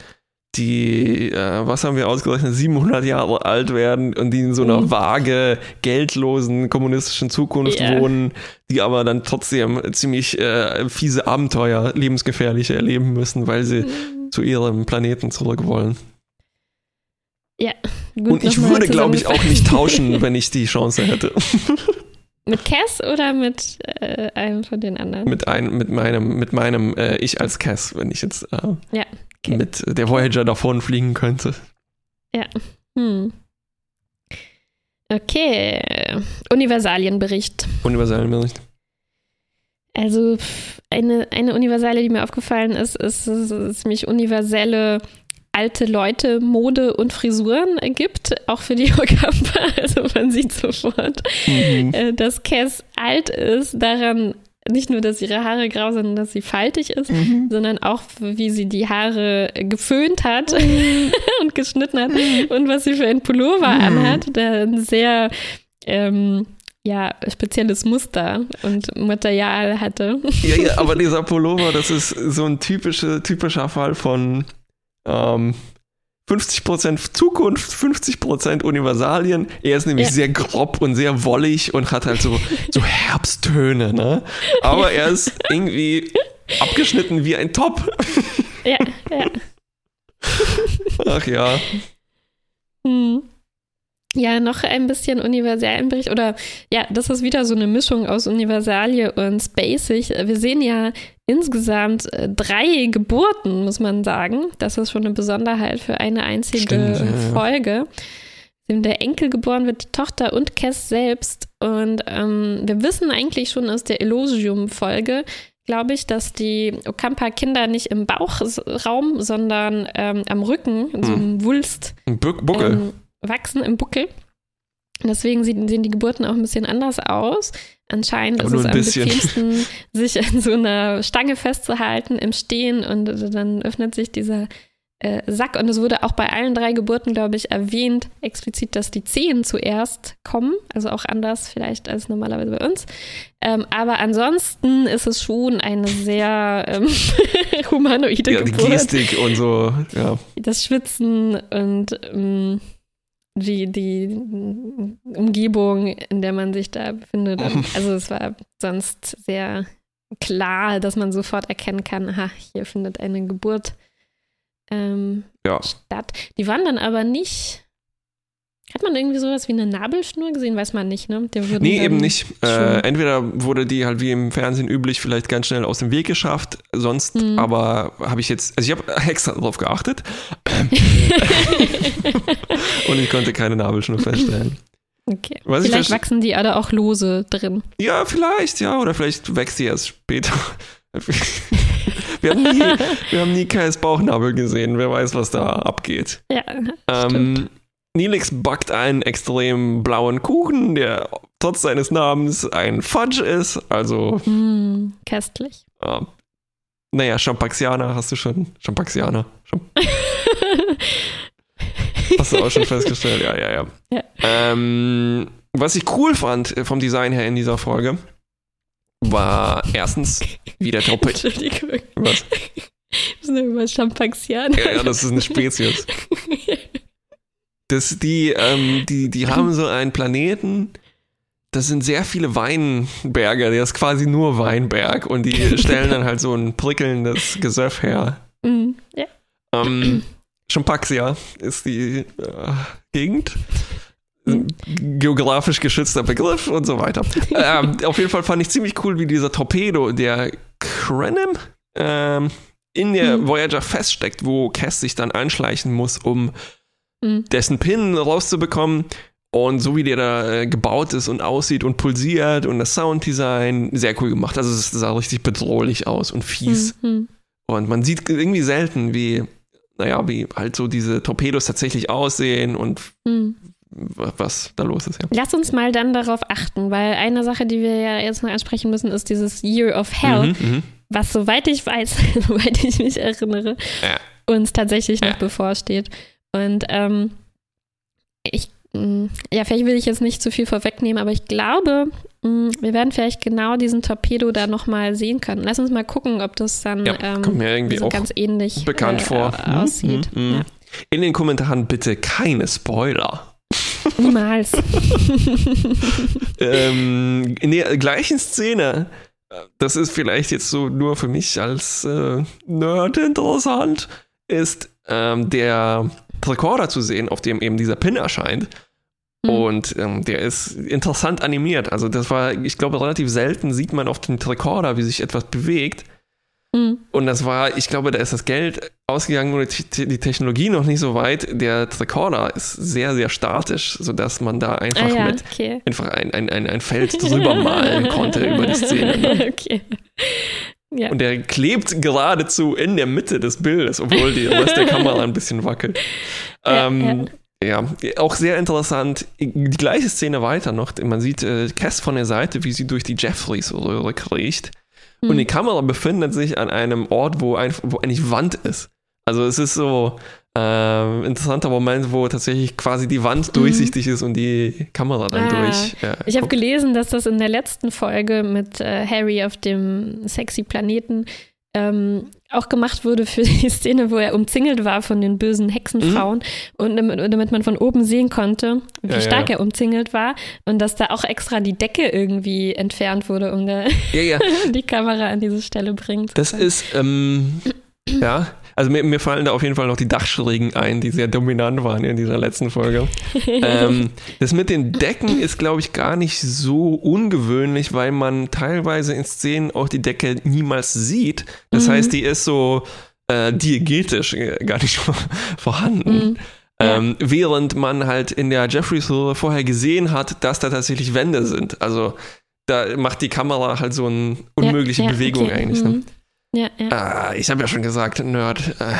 die, äh, was haben wir ausgerechnet, 700 Jahre alt werden und die in so einer mhm. vage, geldlosen, kommunistischen Zukunft yeah. wohnen, die aber dann trotzdem ziemlich äh, fiese Abenteuer, lebensgefährliche erleben müssen, weil sie mhm. Zu ihrem Planeten zurück wollen. Ja. Gut, und ich würde, glaube ich, auch nicht tauschen, wenn ich die Chance hätte. Mit Cass oder mit äh, einem von den anderen? Mit, ein, mit meinem, mit meinem äh, Ich als Cass, wenn ich jetzt äh, ja okay. mit der Voyager davon fliegen könnte. Ja. Hm. Okay. Universalienbericht. Universalienbericht. Also eine, eine Universale, die mir aufgefallen ist, ist, dass es ziemlich universelle alte Leute Mode und Frisuren gibt, auch für die Okampa. Also man sieht sofort, mhm. Äh, dass Cass alt ist. Daran nicht nur, dass ihre Haare grau sind, dass sie faltig ist, mhm. sondern auch, wie sie die Haare geföhnt hat mhm. und geschnitten hat mhm. und was sie für ein Pullover mhm. anhat, der ein sehr ähm, ja, spezielles Muster und Material hatte. Ja, ja, aber dieser Pullover, das ist so ein typische, typischer Fall von ähm, 50% Zukunft, 50% Universalien. Er ist nämlich ja. sehr grob und sehr wollig und hat halt so, so Herbsttöne, ne? Aber er ist irgendwie abgeschnitten wie ein Top. Ja, ja. Ach ja. Hm. Ja, noch ein bisschen Universalbericht oder ja, das ist wieder so eine Mischung aus Universalie und Spacig. Wir sehen ja insgesamt äh, drei Geburten, muss man sagen. Das ist schon eine Besonderheit für eine einzige Stimmt, ja, Folge. Der Enkel geboren wird, die Tochter und Cass selbst. Und ähm, wir wissen eigentlich schon aus der Elogium-Folge, glaube ich, dass die Okampa-Kinder nicht im Bauchraum, sondern ähm, am Rücken, in so hm. einem Wulst. Buckel. Ähm, wachsen im Buckel. Deswegen sehen, die Geburten auch ein bisschen anders aus. Anscheinend ist es am bisschen. bequemsten, sich an so einer Stange festzuhalten im Stehen und dann öffnet sich dieser äh, Sack. Und es wurde auch bei allen drei Geburten, glaube ich, erwähnt, explizit, dass die Zehen zuerst kommen. Also auch anders vielleicht als normalerweise bei uns. Ähm, aber ansonsten ist es schon eine sehr ähm, humanoide ja, Geburt. Die Gestik und so, ja. Das Schwitzen und ähm, die, die Umgebung, in der man sich da befindet. Also es war sonst sehr klar, dass man sofort erkennen kann, aha, hier findet eine Geburt ähm, ja. statt. Die waren dann aber nicht hat man irgendwie sowas wie eine Nabelschnur gesehen? Weiß man nicht, ne? nee, eben nicht. Äh, entweder wurde die halt wie im Fernsehen üblich vielleicht ganz schnell aus dem Weg geschafft, sonst mhm. aber habe ich jetzt, also ich habe extra darauf geachtet und ich konnte keine Nabelschnur feststellen. Okay. Was vielleicht wachsen die alle auch lose drin. Ja, vielleicht, ja, oder vielleicht wächst die erst später. wir, haben nie, wir haben nie Kais Bauchnabel gesehen. Wer weiß, was da abgeht. Ja, ähm, stimmt. Nilix backt einen extrem blauen Kuchen, der trotz seines Namens ein Fudge ist. Also. Mm, köstlich. Äh, naja, Champaxianer hast du schon. Champaxianer. Champ hast du auch schon festgestellt? Ja, ja, ja. ja. Ähm, was ich cool fand äh, vom Design her in dieser Folge, war erstens wie der Topic. Entschuldigung. Was? Das sind immer Champaxianer. Ja, ja, das ist eine Spezies. Das, die, ähm, die, die haben so einen Planeten, das sind sehr viele Weinberge, der ist quasi nur Weinberg und die stellen dann halt so ein prickelndes Gesöff her. Mm, ja. Ähm, Champaxia ist die äh, Gegend. Mhm. Geografisch geschützter Begriff und so weiter. ähm, auf jeden Fall fand ich ziemlich cool, wie dieser Torpedo, der Krenem, ähm, in der mhm. Voyager feststeckt, wo Cass sich dann einschleichen muss, um mhm. dessen Pin rauszubekommen. Und so wie der da äh, gebaut ist und aussieht und pulsiert und das Sounddesign, sehr cool gemacht. Also es sah richtig bedrohlich aus und fies. Mhm. Und man sieht irgendwie selten, wie, naja, wie halt so diese Torpedos tatsächlich aussehen und mhm. was da los ist. Ja. Lass uns mal dann darauf achten, weil eine Sache, die wir ja jetzt noch ansprechen müssen, ist dieses Year of Hell, mhm, mhm. was soweit ich weiß, soweit ich mich erinnere, ja. uns tatsächlich noch ja. bevorsteht. Und ähm, ich, mm, ja, vielleicht will ich jetzt nicht zu viel vorwegnehmen, aber ich glaube, mm, wir werden vielleicht genau diesen Torpedo da nochmal sehen können. Lass uns mal gucken, ob das dann ja, ähm, mir irgendwie so auch ganz ähnlich bekannt äh, vor. aussieht. Hm, hm, hm. Ja. In den Kommentaren bitte keine Spoiler. Niemals. ähm, in der gleichen Szene, das ist vielleicht jetzt so nur für mich als äh, Nerd interessant, ist ähm, der Rekorder zu sehen, auf dem eben dieser Pin erscheint. Mhm. Und ähm, der ist interessant animiert. Also das war, ich glaube, relativ selten sieht man auf dem Rekorder, wie sich etwas bewegt. Mhm. Und das war, ich glaube, da ist das Geld ausgegangen oder die Technologie noch nicht so weit. Der Rekorder ist sehr, sehr statisch, sodass man da einfach ah, ja, mit okay. einfach ein, ein, ein, ein Feld drüber malen konnte über die Szene. Ne? Okay. Ja. Und der klebt geradezu in der Mitte des Bildes, obwohl die Rest der Kamera ein bisschen wackelt. Ja, ähm, ja. Ja, auch sehr interessant. Die gleiche Szene weiter noch. Man sieht äh, Cass von der Seite, wie sie durch die Jeffreys-Röhre kriecht. Mhm. Und die Kamera befindet sich an einem Ort, wo, ein, wo eigentlich Wand ist. Also es ist so äh, interessanter Moment, wo tatsächlich quasi die Wand mhm. durchsichtig ist und die Kamera dann ah, durch. Äh, ich habe gelesen, dass das in der letzten Folge mit äh, Harry auf dem sexy Planeten ähm, auch gemacht wurde für die Szene, wo er umzingelt war von den bösen Hexenfrauen mhm. und damit, damit, man von oben sehen konnte, wie ja, stark ja. er umzingelt war und dass da auch extra die Decke irgendwie entfernt wurde, um da ja, die Kamera an diese Stelle bringen zu Das ist, ähm, ja, also mir, mir, fallen da auf jeden Fall noch die Dachschrägen ein, die sehr dominant waren in dieser letzten Folge. ähm, das mit den Decken ist, glaube ich, gar nicht so ungewöhnlich, weil man teilweise in Szenen auch die Decke niemals sieht. Das mhm. heißt, die ist so äh, diegetisch äh, gar nicht vorhanden. Mhm. Ähm, ja. während man halt in der Jeffreys vorher gesehen hat, dass da tatsächlich Wände sind. Also da macht die Kamera halt so eine unmögliche ja, ja, Bewegung okay. eigentlich. Ne? Ja, ja. Ah, ich habe ja schon gesagt, Nerd. Äh.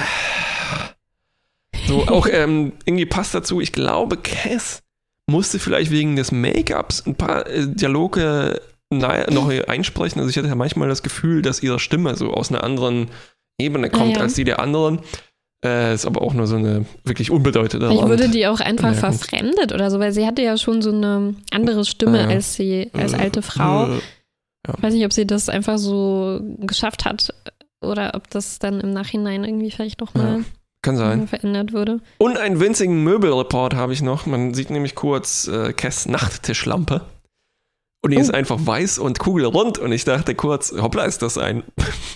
So, auch ähm, irgendwie passt dazu, ich glaube, Cass musste vielleicht wegen des Make-ups ein paar äh, Dialoge noch einsprechen. Also ich hatte ja manchmal das Gefühl, dass ihre Stimme so aus einer anderen Ebene kommt ah, ja. als die der anderen. Äh, ist aber auch nur so eine wirklich unbedeutende Ich würde die auch einfach verfremdet oder so, weil sie hatte ja schon so eine andere Stimme ja. als sie als alte Frau. Ja. Ich weiß nicht, ob sie das einfach so geschafft hat oder ob das dann im Nachhinein irgendwie vielleicht nochmal ja, kann sein. verändert wurde. Und einen winzigen Möbelreport habe ich noch. Man sieht nämlich kurz äh, Kess Nachttischlampe. Und die oh. ist einfach weiß und kugelrund. Und ich dachte kurz, hoppla, ist das ein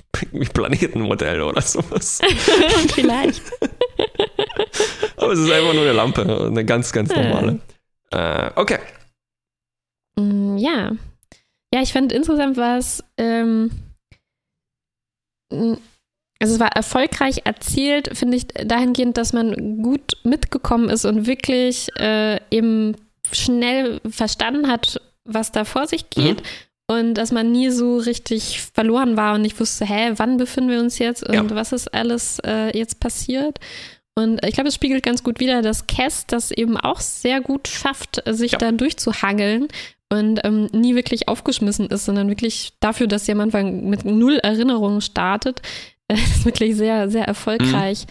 Planetenmodell oder sowas? Vielleicht. Aber es ist einfach nur eine Lampe, eine ganz, ganz normale. Äh, okay. Mm, ja. Ja, ich fand insgesamt war es, ähm, also es war erfolgreich erzählt, finde ich, dahingehend, dass man gut mitgekommen ist und wirklich äh, eben schnell verstanden hat, was da vor sich geht. Mhm. Und dass man nie so richtig verloren war und nicht wusste, hä, wann befinden wir uns jetzt und ja. was ist alles äh, jetzt passiert. Und ich glaube, es spiegelt ganz gut wider, dass Cass das eben auch sehr gut schafft, sich ja. da durchzuhangeln und ähm, nie wirklich aufgeschmissen ist, sondern wirklich dafür, dass sie am Anfang mit null Erinnerungen startet, äh, wirklich sehr, sehr erfolgreich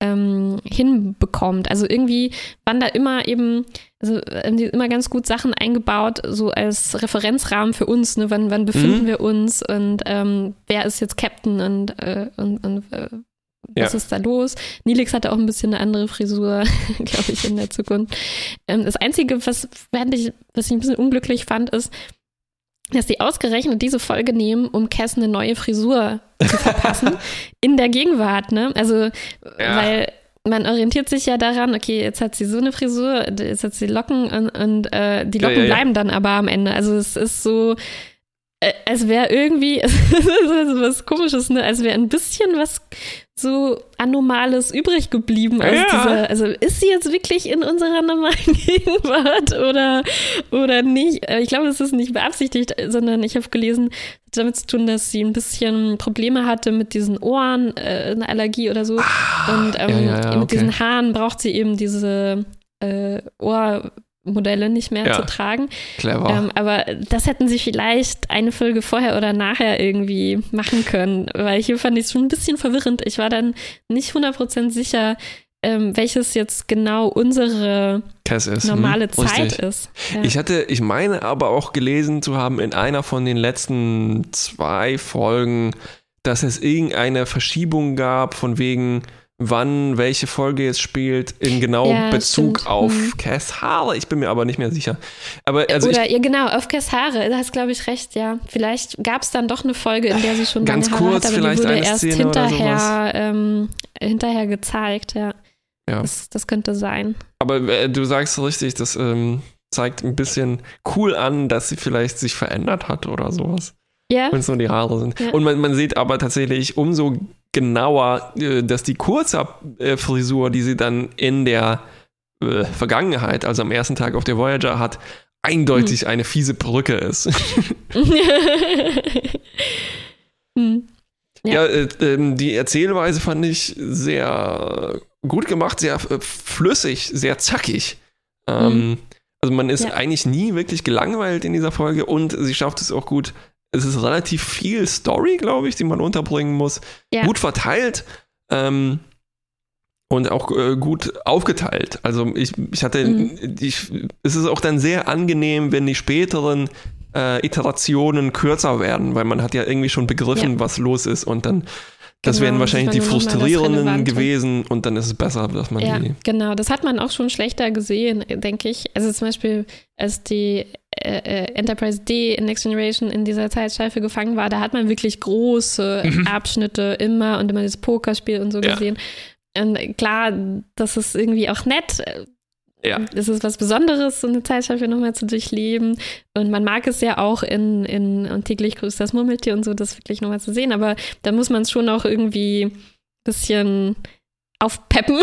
mhm. ähm, hinbekommt. Also irgendwie waren da immer eben, also haben die immer ganz gut Sachen eingebaut, so als Referenzrahmen für uns, ne? wann, wann befinden mhm. wir uns und ähm, wer ist jetzt Captain und, äh, und, und äh, was ja. ist da los? Nilix hatte auch ein bisschen eine andere Frisur, glaube ich, in der Zukunft. Ähm, das Einzige, was, ich, was ich ein bisschen unglücklich fand, ist, dass die ausgerechnet diese Folge nehmen, um Cass eine neue Frisur zu verpassen in der Gegenwart. Ne? Also, ja. weil man orientiert sich ja daran, okay, jetzt hat sie so eine Frisur, jetzt hat sie Locken und, und äh, die Locken ja, bleiben dann aber am Ende. Also es ist so, äh, es wäre irgendwie was komisches, ne? Als wäre ein bisschen was so Anomales übrig geblieben aus ja. dieser. Also ist sie jetzt wirklich in unserer normalen Gegenwart oder, oder nicht? Äh, ich glaube, es ist nicht beabsichtigt, sondern ich habe gelesen, damit zu tun, dass sie ein bisschen Probleme hatte mit diesen Ohren, äh, eine Allergie oder so. Ah, Und ähm, ja, ja, mit okay. diesen Haaren braucht sie eben diese äh, Ohr. Modelle nicht mehr ja, zu tragen. Clever. Ähm, aber das hätten sie vielleicht eine Folge vorher oder nachher irgendwie machen können, weil hier fand ich es schon ein bisschen verwirrend. Ich war dann nicht 100% sicher, ähm, welches jetzt genau unsere ist. normale hm, Zeit richtig. ist. Ja. Ich hatte, ich meine aber auch gelesen zu haben in einer von den letzten zwei Folgen, dass es irgendeine Verschiebung gab von wegen, wann welche Folge jetzt spielt, in genau ja, Bezug stimmt. auf hm. Cass Haare. Ich bin mir aber nicht mehr sicher. Aber also Oder, ich, ja, genau, auf Cass Haare. Da hast, glaube ich, recht, ja. Vielleicht gab es dann doch eine Folge, in der sie schon ganz kurz hat, aber vielleicht die wurde erst Szene hinterher, ähm, hinterher gezeigt, ja. ja. Das, das könnte sein. Aber äh, du sagst richtig, das ähm, zeigt ein bisschen cool an, dass sie vielleicht sich verändert hat oder sowas. Ja. Wenn es nur die Haare sind. Ja. Und man, man sieht aber tatsächlich, umso genauer, äh, dass die kurze äh, Frisur, die sie dann in der äh, Vergangenheit, also am ersten Tag auf der Voyager hat, eindeutig hm. eine fiese Perücke ist. hm. Ja, ja äh, ähm, die Erzählweise fand ich sehr gut gemacht, sehr äh, flüssig, sehr zackig. Ähm, mhm. Also man ist ja. eigentlich nie wirklich gelangweilt in dieser Folge und sie schafft es auch gut. Es ist relativ viel Story, glaube ich, die man unterbringen muss. Ja. Gut verteilt. Ähm, und auch äh, gut aufgeteilt. Also ich, ich hatte, mhm. ich, es ist auch dann sehr angenehm, wenn die späteren äh, Iterationen kürzer werden, weil man hat ja irgendwie schon begriffen, ja. was los ist und dann das genau, wären wahrscheinlich die frustrierenden gewesen und dann ist es besser, dass man ja, die. Genau, das hat man auch schon schlechter gesehen, denke ich. Also zum Beispiel, als die äh, äh Enterprise D in Next Generation in dieser Zeitschleife gefangen war, da hat man wirklich große mhm. Abschnitte immer und immer das Pokerspiel und so ja. gesehen. Und klar, das ist irgendwie auch nett, ja. Es ist was Besonderes, so eine Zeitschleife nochmal zu durchleben. Und man mag es ja auch in, in und täglich grüßt das Murmeltier und so, das wirklich nochmal zu sehen. Aber da muss man es schon auch irgendwie ein bisschen aufpeppen,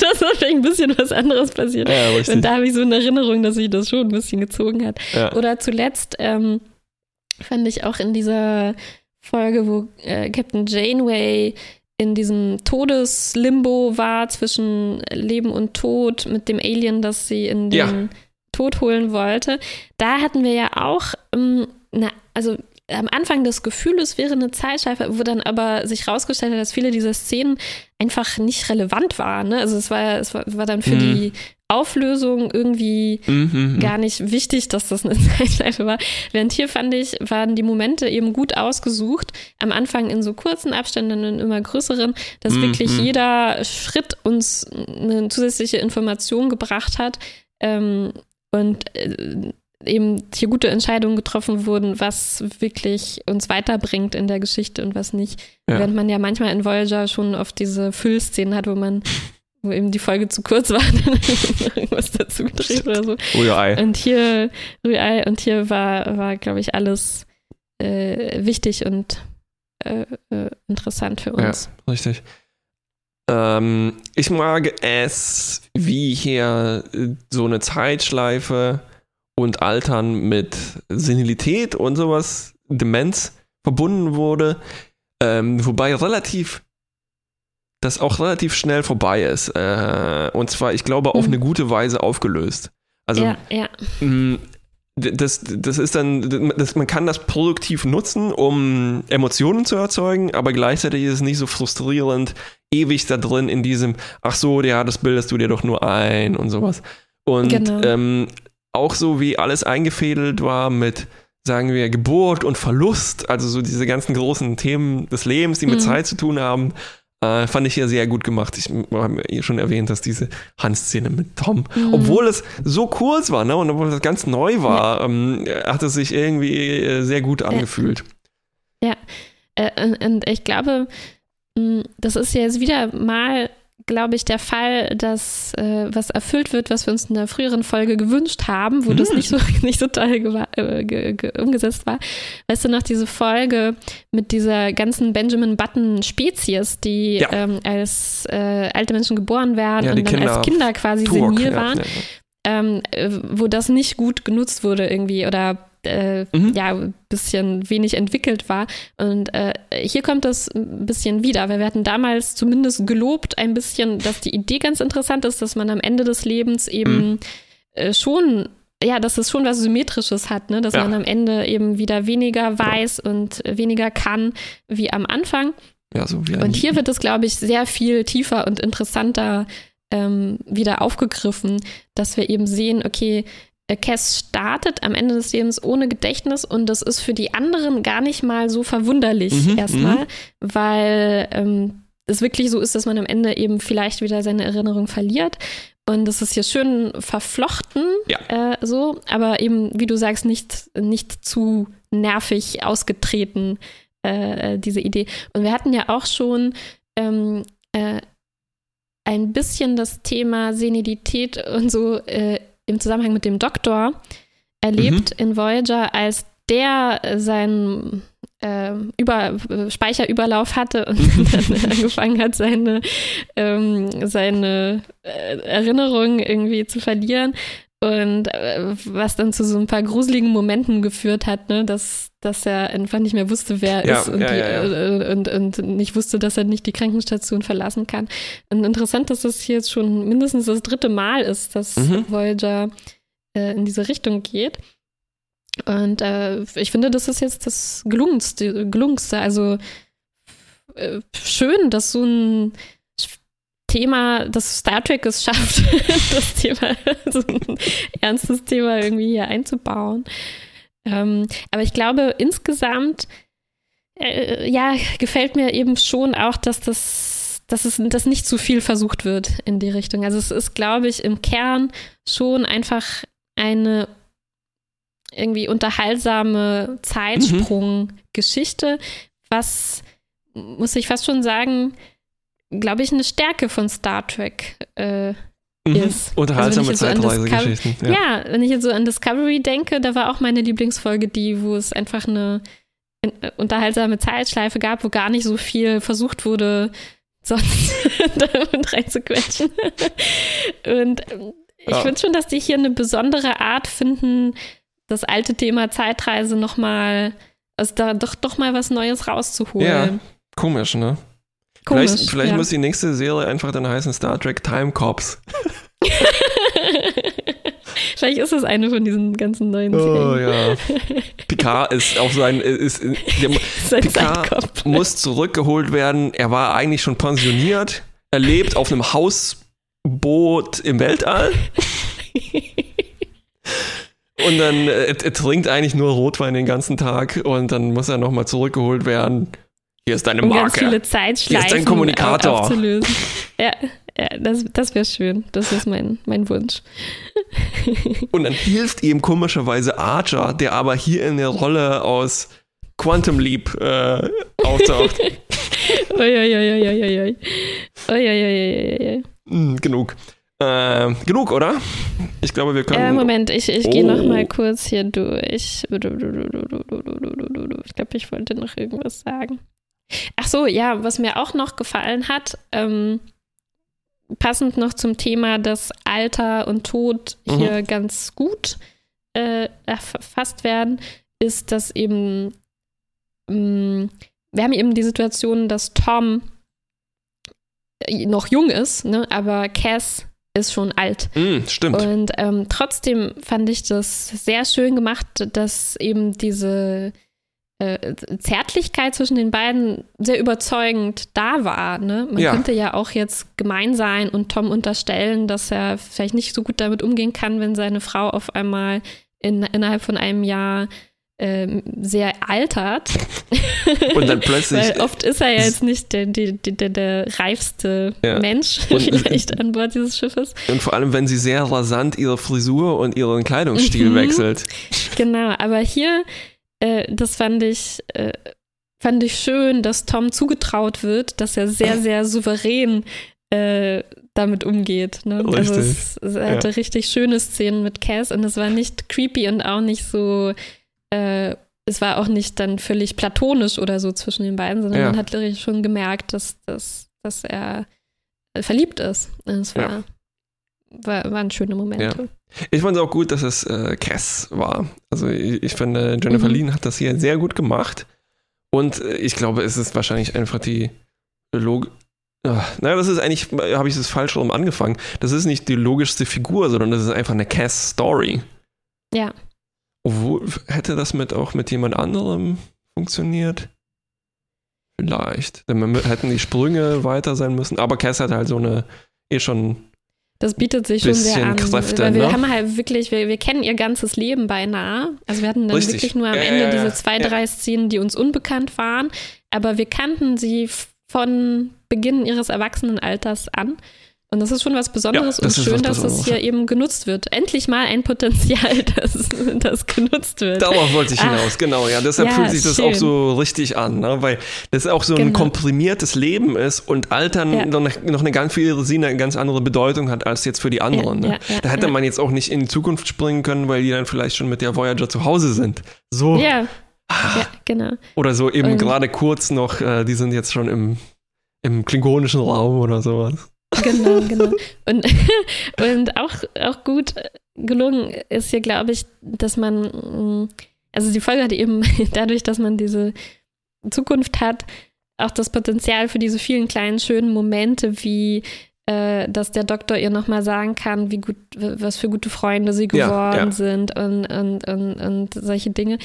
dass da vielleicht ein bisschen was anderes passiert. Ja, und da habe ich so eine Erinnerung, dass sich das schon ein bisschen gezogen hat. Ja. Oder zuletzt ähm, fand ich auch in dieser Folge, wo äh, Captain Janeway in diesem Todeslimbo war zwischen Leben und Tod mit dem Alien, das sie in den ja. Tod holen wollte. Da hatten wir ja auch, ähm, na, also am Anfang das Gefühl, es wäre eine Zeitschleife, wo dann aber sich herausgestellt hat, dass viele dieser Szenen einfach nicht relevant waren. Ne? Also es war, es war, war dann für mhm. die Auflösung irgendwie mhm, mhm, gar nicht wichtig, dass das eine Zeitschleife war. Während hier fand ich, waren die Momente eben gut ausgesucht. Am Anfang in so kurzen Abständen und immer größeren, dass mhm. wirklich mhm. jeder Schritt uns eine zusätzliche Information gebracht hat. Ähm, und äh, eben hier gute Entscheidungen getroffen wurden, was wirklich uns weiterbringt in der Geschichte und was nicht. Ja. Während man ja manchmal in Voyager schon oft diese Füllszenen hat, wo man wo eben die Folge zu kurz war, dann irgendwas dazu gedreht oder so. Rührei. Und hier, Rührei, und hier war, war glaube ich, alles äh, wichtig und äh, äh, interessant für uns. Ja, richtig. Ähm, ich mag es, wie hier so eine Zeitschleife und Altern mit Senilität und sowas, Demenz verbunden wurde. Ähm, wobei relativ das auch relativ schnell vorbei ist. Äh, und zwar, ich glaube, auf mhm. eine gute Weise aufgelöst. Also, ja, ja. Mh, das, das ist dann, das, man kann das produktiv nutzen, um Emotionen zu erzeugen, aber gleichzeitig ist es nicht so frustrierend, ewig da drin in diesem, ach so, ja, das bildest du dir doch nur ein und sowas. Und genau. ähm, auch so wie alles eingefädelt war mit, sagen wir, Geburt und Verlust, also so diese ganzen großen Themen des Lebens, die mit mhm. Zeit zu tun haben, äh, fand ich ja sehr gut gemacht. Ich habe ja schon erwähnt, dass diese Hans-Szene mit Tom, mhm. obwohl es so kurz war ne, und obwohl das ganz neu war, ja. ähm, hat es sich irgendwie äh, sehr gut angefühlt. Ja, ja. Äh, und ich glaube, das ist ja jetzt wieder mal glaube ich, der Fall, dass äh, was erfüllt wird, was wir uns in der früheren Folge gewünscht haben, wo mhm. das nicht so, nicht so toll äh, umgesetzt war. Weißt du noch, diese Folge mit dieser ganzen Benjamin Button-Spezies, die ja. ähm, als äh, alte Menschen geboren werden ja, und dann Kinder als Kinder quasi Turok, senil waren, ja, ähm, äh, wo das nicht gut genutzt wurde irgendwie oder äh, mhm. ja, ein bisschen wenig entwickelt war. Und äh, hier kommt das ein bisschen wieder, weil wir hatten damals zumindest gelobt ein bisschen, dass die Idee ganz interessant ist, dass man am Ende des Lebens eben mhm. äh, schon ja, dass es schon was Symmetrisches hat, ne? dass ja. man am Ende eben wieder weniger weiß und weniger kann wie am Anfang. Ja, so wie und hier wird es, glaube ich, sehr viel tiefer und interessanter ähm, wieder aufgegriffen, dass wir eben sehen, okay, Cass startet am Ende des Lebens ohne Gedächtnis und das ist für die anderen gar nicht mal so verwunderlich mhm, erstmal, mhm. weil ähm, es wirklich so ist, dass man am Ende eben vielleicht wieder seine Erinnerung verliert. Und das ist hier schön verflochten, ja. äh, so, aber eben, wie du sagst, nicht, nicht zu nervig ausgetreten, äh, diese Idee. Und wir hatten ja auch schon ähm, äh, ein bisschen das Thema Senilität und so äh, im Zusammenhang mit dem Doktor erlebt mhm. in Voyager, als der seinen äh, Über, Speicherüberlauf hatte und dann angefangen hat, seine, ähm, seine äh, Erinnerungen irgendwie zu verlieren. Und äh, was dann zu so ein paar gruseligen Momenten geführt hat, ne, dass, dass er einfach nicht mehr wusste, wer er Ja, ist und, ja, die, ja, ja. äh, Und, und nicht wusste, dass er nicht die Krankenstation verlassen kann. Und interessant, dass das hier jetzt schon mindestens das dritte Mal ist, dass Mhm. Voyager äh, in diese Richtung geht. Und äh, ich finde, das ist jetzt das gelungenste. gelungenste. Also äh, schön, dass so ein Thema, dass Star Trek es schafft, das Thema, so ein ernstes Thema irgendwie hier einzubauen. Ähm, aber ich glaube, insgesamt, äh, ja, gefällt mir eben schon auch, dass das, dass es dass nicht zu viel versucht wird in die Richtung. Also es ist, glaube ich, im Kern schon einfach eine irgendwie unterhaltsame Zeitsprung-Geschichte, was muss ich fast schon sagen, glaube ich, eine Stärke von Star Trek äh, Mhm. ist. Unterhaltsame Also wenn ich jetzt so Zeitreisegeschichten. ja. wenn ich jetzt so an Discovery denke, da war auch meine Lieblingsfolge die, wo es einfach eine äh, unterhaltsame Zeitschleife gab, wo gar nicht so viel versucht wurde, sonst damit reinzuquetschen. Und ähm, ich Ja. finde schon, dass die hier eine besondere Art finden, das alte Thema Zeitreise nochmal, also da doch, doch mal was Neues rauszuholen. Ja, Komisch, ne? Komisch, vielleicht vielleicht ja. muss die nächste Serie einfach dann heißen Star Trek Time Cops. Vielleicht ist es eine von diesen ganzen neuen Oh Serien. ja. Picard ist auf sein. Ist, der, Sein Picard Zeitkopf. muss zurückgeholt werden. Er war eigentlich schon pensioniert. Er lebt auf einem Hausboot im Weltall. Und dann äh, er, er trinkt eigentlich nur Rotwein den ganzen Tag und dann muss er nochmal zurückgeholt werden. Hier ist deine um ganz Marke. viele Hier Zeitschleifen ist dein Kommunikator. au- aufzulösen. Ja, ja das, das wäre schön. Das ist mein, mein Wunsch. Und dann hilft ihm komischerweise Archer, der aber hier in der Rolle aus Quantum Leap äh, auftaucht. Uiuiuiuiui. Hm, genug. Äh, genug, oder? Ich glaube, wir können. Äh, Moment, ich, ich gehe Oh. noch mal kurz hier durch. Ich glaube, ich wollte noch irgendwas sagen. Ach so, ja, was mir auch noch gefallen hat, ähm, passend noch zum Thema, dass Alter und Tod Mhm. hier ganz gut äh, erfasst werden, ist, dass eben mh, wir haben eben die Situation, dass Tom äh, noch jung ist, ne, aber Cass ist schon alt. Hm, stimmt. Und ähm, trotzdem fand ich das sehr schön gemacht, dass eben diese äh, Zärtlichkeit zwischen den beiden sehr überzeugend da war. Ne? Man Ja. könnte ja auch jetzt gemein sein und Tom unterstellen, dass er vielleicht nicht so gut damit umgehen kann, wenn seine Frau auf einmal in, innerhalb von einem Jahr ähm, sehr altert. Und dann plötzlich. Weil oft ist er ja jetzt nicht der, der, der, der reifste Ja. Mensch Und- vielleicht an Bord dieses Schiffes. Und vor allem, wenn sie sehr rasant ihre Frisur und ihren Kleidungsstil Mhm. wechselt. Genau, aber hier, äh, das fand ich, äh, fand ich schön, dass Tom zugetraut wird, dass er sehr, sehr souverän äh, damit umgeht. Ne? Also es, es hatte richtig schöne Szenen mit Cass und es war nicht creepy und auch nicht so, äh, es war auch nicht dann völlig platonisch oder so zwischen den beiden, sondern Ja. man hat schon gemerkt, dass, dass, dass er verliebt ist. Und Es war, Ja. War, waren schöne Momente. Ich fand es auch gut, dass es äh, Cass war. Also ich, ich finde, Jennifer Mhm. Lean hat das hier sehr gut gemacht. Und äh, ich glaube, es ist wahrscheinlich einfach die Log Ah, naja, das ist eigentlich, habe ich das falsch rum angefangen. Das ist nicht die logischste Figur, sondern das ist einfach eine Cass-Story. Ja. Obwohl, hätte das mit auch mit jemand anderem funktioniert? Vielleicht. Dann hätten die Sprünge weiter sein müssen. Aber Cass hat halt so eine eh schon. Das bietet sich schon sehr an. Kräfte, weil wir ne? haben halt wirklich, wir, wir kennen ihr ganzes Leben beinahe. Also wir hatten dann Richtig. wirklich nur am Ja, Ende ja, diese zwei, drei Szenen, die uns unbekannt waren. Aber wir kannten sie von Beginn ihres Erwachsenenalters an. Und das ist schon was Besonderes Ja, das und schön, dass Besonderes, hier eben genutzt wird. Endlich mal ein Potenzial, das, das genutzt wird. Darauf wollte ich Ach. hinaus, genau. Ja, deshalb Ja, fühlt sich das schön. auch so richtig an, ne? weil das auch so ein Genau. komprimiertes Leben ist und Altern Ja. noch, eine, noch eine ganz für sie eine ganz andere Bedeutung hat als jetzt für die anderen. Ne? da hätte man jetzt auch nicht in die Zukunft springen können, weil die dann vielleicht schon mit der Voyager zu Hause sind. So. Ja, Ah. genau. Oder so eben gerade kurz noch, äh, die sind jetzt schon im, im klingonischen Raum oder sowas. Genau, genau. Und, und auch, auch gut gelungen ist hier, glaube ich, dass man, mm, also die Folge hat eben dadurch, dass man diese Zukunft hat, auch das Potenzial für diese vielen kleinen schönen Momente, wie äh, dass der Doktor ihr nochmal sagen kann, wie gut, was für gute Freunde sie geworden ja, ja. sind und, und, und, und solche Dinge.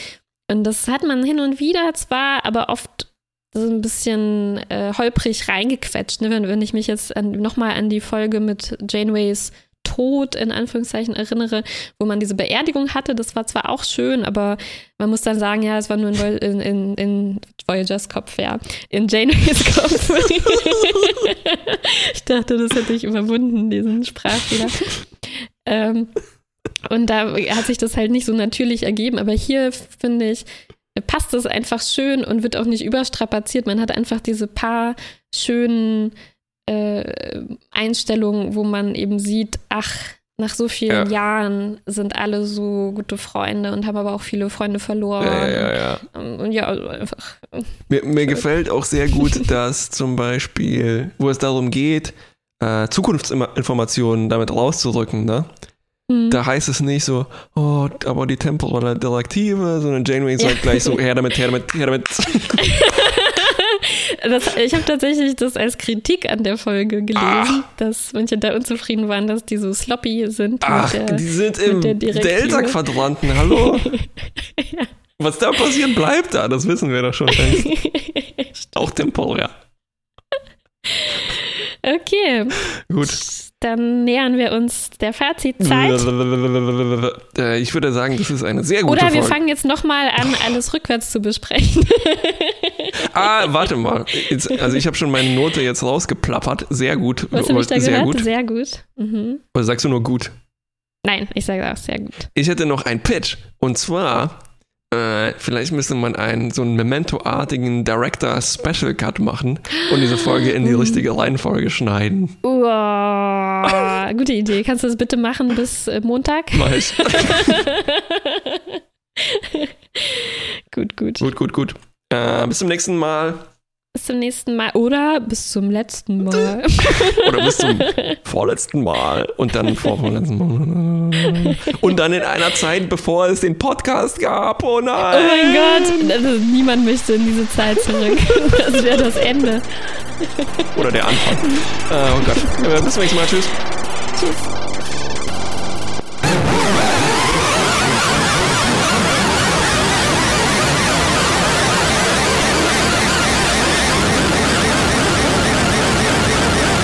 Und das hat man hin und wieder zwar, aber oft so ein bisschen äh, holprig reingequetscht, ne? wenn, wenn ich mich jetzt nochmal an die Folge mit Janeways Tod in Anführungszeichen erinnere, wo man diese Beerdigung hatte. Das war zwar auch schön, aber man muss dann sagen, ja, es war nur in, in, in, Voyagers Kopf, ja. In Janeways Kopf. ich dachte, das hätte ich überwunden, diesen Sprachfehler. Ähm, und da hat sich das halt nicht so natürlich ergeben. Aber hier finde ich, passt es einfach schön und wird auch nicht überstrapaziert. Man hat einfach diese paar schönen äh, Einstellung, wo man eben sieht, ach, nach so vielen ja. Jahren sind alle so gute Freunde und haben aber auch viele Freunde verloren. Ja, ja, ja. Und ja, also einfach. Mir, mir gefällt auch sehr gut, dass zum Beispiel, wo es darum geht, äh, Zukunftsinformationen damit rauszurücken, ne? Mhm. Da heißt es nicht so, oh, aber die temporale Direktive, sondern Janeway sagt gleich so, her damit, her damit, her damit. Das, ich habe tatsächlich das als Kritik an der Folge gelesen, Ach. dass manche da unzufrieden waren, dass die so sloppy sind. Ach, der, die sind im Delta-Quadranten, hallo? ja. Was da passiert, bleibt da, das wissen wir doch schon. Auch temporär. Okay. Gut dann nähern wir uns der Fazitzeit. Äh, ich würde sagen, das ist eine sehr gute Oder wir Folge. fangen jetzt nochmal an, alles rückwärts zu besprechen. ah, warte mal. Jetzt, also ich habe schon meine Note jetzt rausgeplappert. Sehr gut. Was habe ich da sehr gehört? Gut. Sehr gut. Mhm. Oder sagst du nur gut? Nein, ich sage auch sehr gut. Ich hätte noch einen Pitch. Und zwar äh, vielleicht müsste man einen so einen Memento-artigen Director Special Cut machen und diese Folge in die uh. richtige Reihenfolge schneiden. Uah, gute Idee. Kannst du das bitte machen bis äh, Montag? Mach ich. gut, gut. Gut, gut, gut. Äh, bis zum nächsten Mal. Bis zum nächsten Mal oder bis zum letzten Mal. oder bis zum vorletzten Mal und dann vor vorletzten Mal. Und dann in einer Zeit, bevor es den Podcast gab. Oh nein. Oh mein Gott. Also, niemand möchte in diese Zeit zurück. Das wäre das Ende. Oder der Anfang. Oh Gott. Bis zum nächsten Mal. Tschüss. Tschüss.